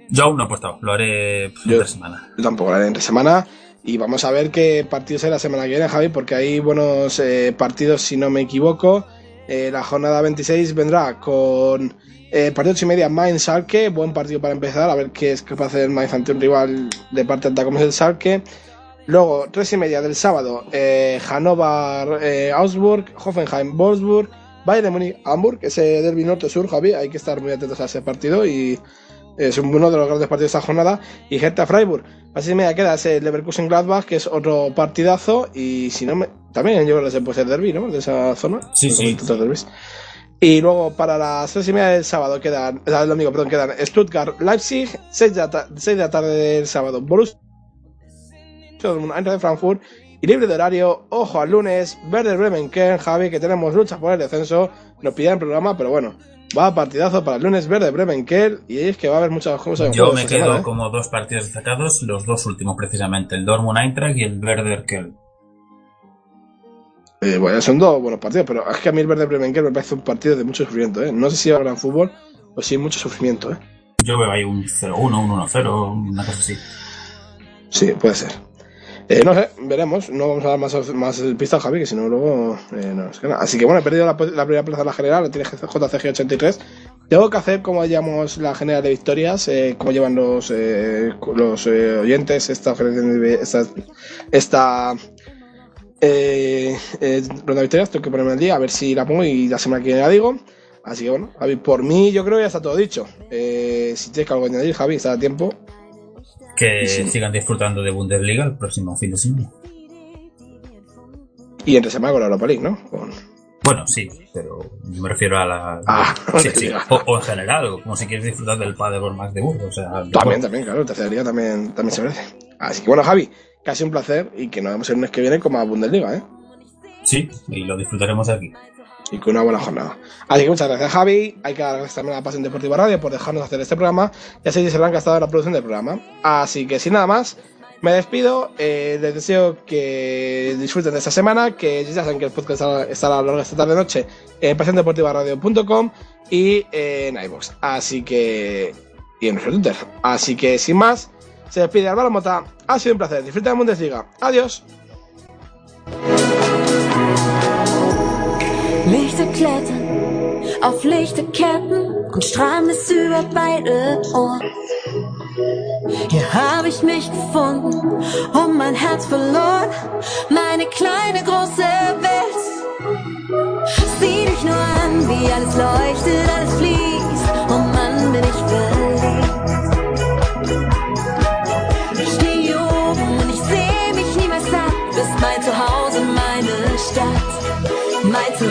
S5: Yo aún no he apostado, lo haré
S4: Yo-
S5: entre semana.
S4: Yo tampoco la haré entre semana. Y vamos a ver qué partidos hay la semana que viene, Javi, porque hay buenos eh, partidos, si no me equivoco. Eh, la jornada 26 vendrá con eh, partido 8 y media Mainz Salke, buen partido para empezar, a ver qué es capaz de hacer Mainz ante un rival de parte alta como es el. Luego, 3 y media del sábado, eh, Hannover eh, Augsburg, Hoffenheim Wolfsburg, Bayern de Múnich Hamburg, ese derby norte-sur, Javi, hay que estar muy atentos a ese partido y es uno de los grandes partidos de esta jornada. Y Hertha Freiburg. Así me queda ese Leverkusen Gladbach, que es otro partidazo. Y si no me. También yo creo que se puede ser derby, ¿no? De esa zona.
S5: Sí, sí.
S4: Y luego para las tres y media del sábado quedan. el domingo, perdón, quedan Stuttgart, Leipzig, 6 de, la seis de la tarde del sábado, Borussia Eintracht de Frankfurt. Y libre de horario, ojo al lunes, Werder Bremen, Kern, Javi, que tenemos lucha por el descenso. Nos piden el programa, pero bueno, va a partidazo para el lunes, Werder Bremen, Kern. Y es que va a haber muchas cosas
S5: Yo me quedo
S4: semana, ¿eh?
S5: como dos partidos destacados, los dos últimos precisamente, el Dortmund Eintracht y el Werder Köln.
S4: Eh, bueno, son dos buenos partidos, pero es que a mí el Verde Bremen Kern me parece un partido de mucho sufrimiento, ¿eh? No sé si va a gran fútbol o si mucho sufrimiento, ¿eh?
S5: Yo veo ahí un 0-1, un 1-0, una cosa así.
S4: Sí, puede ser. Eh, no sé, veremos. No vamos a dar más, más pistas, Javi, que si no luego eh, no nos queda. Así que bueno, he perdido la, la primera plaza de la general, la tiene JCG83. Tengo que hacer como llamamos la general de victorias, eh, como llevan los, eh, los eh, oyentes esta, esta, esta eh, eh, ronda de victorias. Tengo que ponerme al día, a ver si la pongo y la semana que viene la digo. Así que bueno, Javi, por mí yo creo que ya está todo dicho. Eh, si tienes que algo que añadir, Javi, está a tiempo.
S5: Que sigan disfrutando de Bundesliga el próximo fin de semana.
S4: Y entre semana con la Europa League, ¿no?
S5: Bueno, sí, pero me refiero a la.
S4: Ah,
S5: sí, (laughs) sí. O, en general, como si quieres disfrutar del por más de Burgos. O sea,
S4: también, también, claro, tercera liga también, también se merece. Así que bueno, Javi, casi un placer y que nos vemos el mes que viene como a Bundesliga, ¿eh?
S5: Sí, y lo disfrutaremos aquí.
S4: Y con una buena jornada. Así que muchas gracias, Javi. Hay que dar gracias también a Pasión Deportiva Radio por dejarnos hacer este programa. Ya sé que se han gastado en la producción del programa. Así que sin nada más, me despido. Eh, les deseo que disfruten de esta semana. Que ya saben que el podcast estará a lo largo de esta tarde noche en pasiondeportivaradio.com y en iVoox. Así que. Y en nuestro Twitter. Así que sin más, se despide Álvaro Mota. Ha sido un placer. Disfruten de Bundesliga. Adiós.
S12: Lichter klettern auf Lichterketten und Strahlen ist über beide Ohren. Hier habe ich mich gefunden und mein Herz verloren, meine kleine große Welt. Sieh dich nur an, wie alles leuchtet, alles fließt, 来自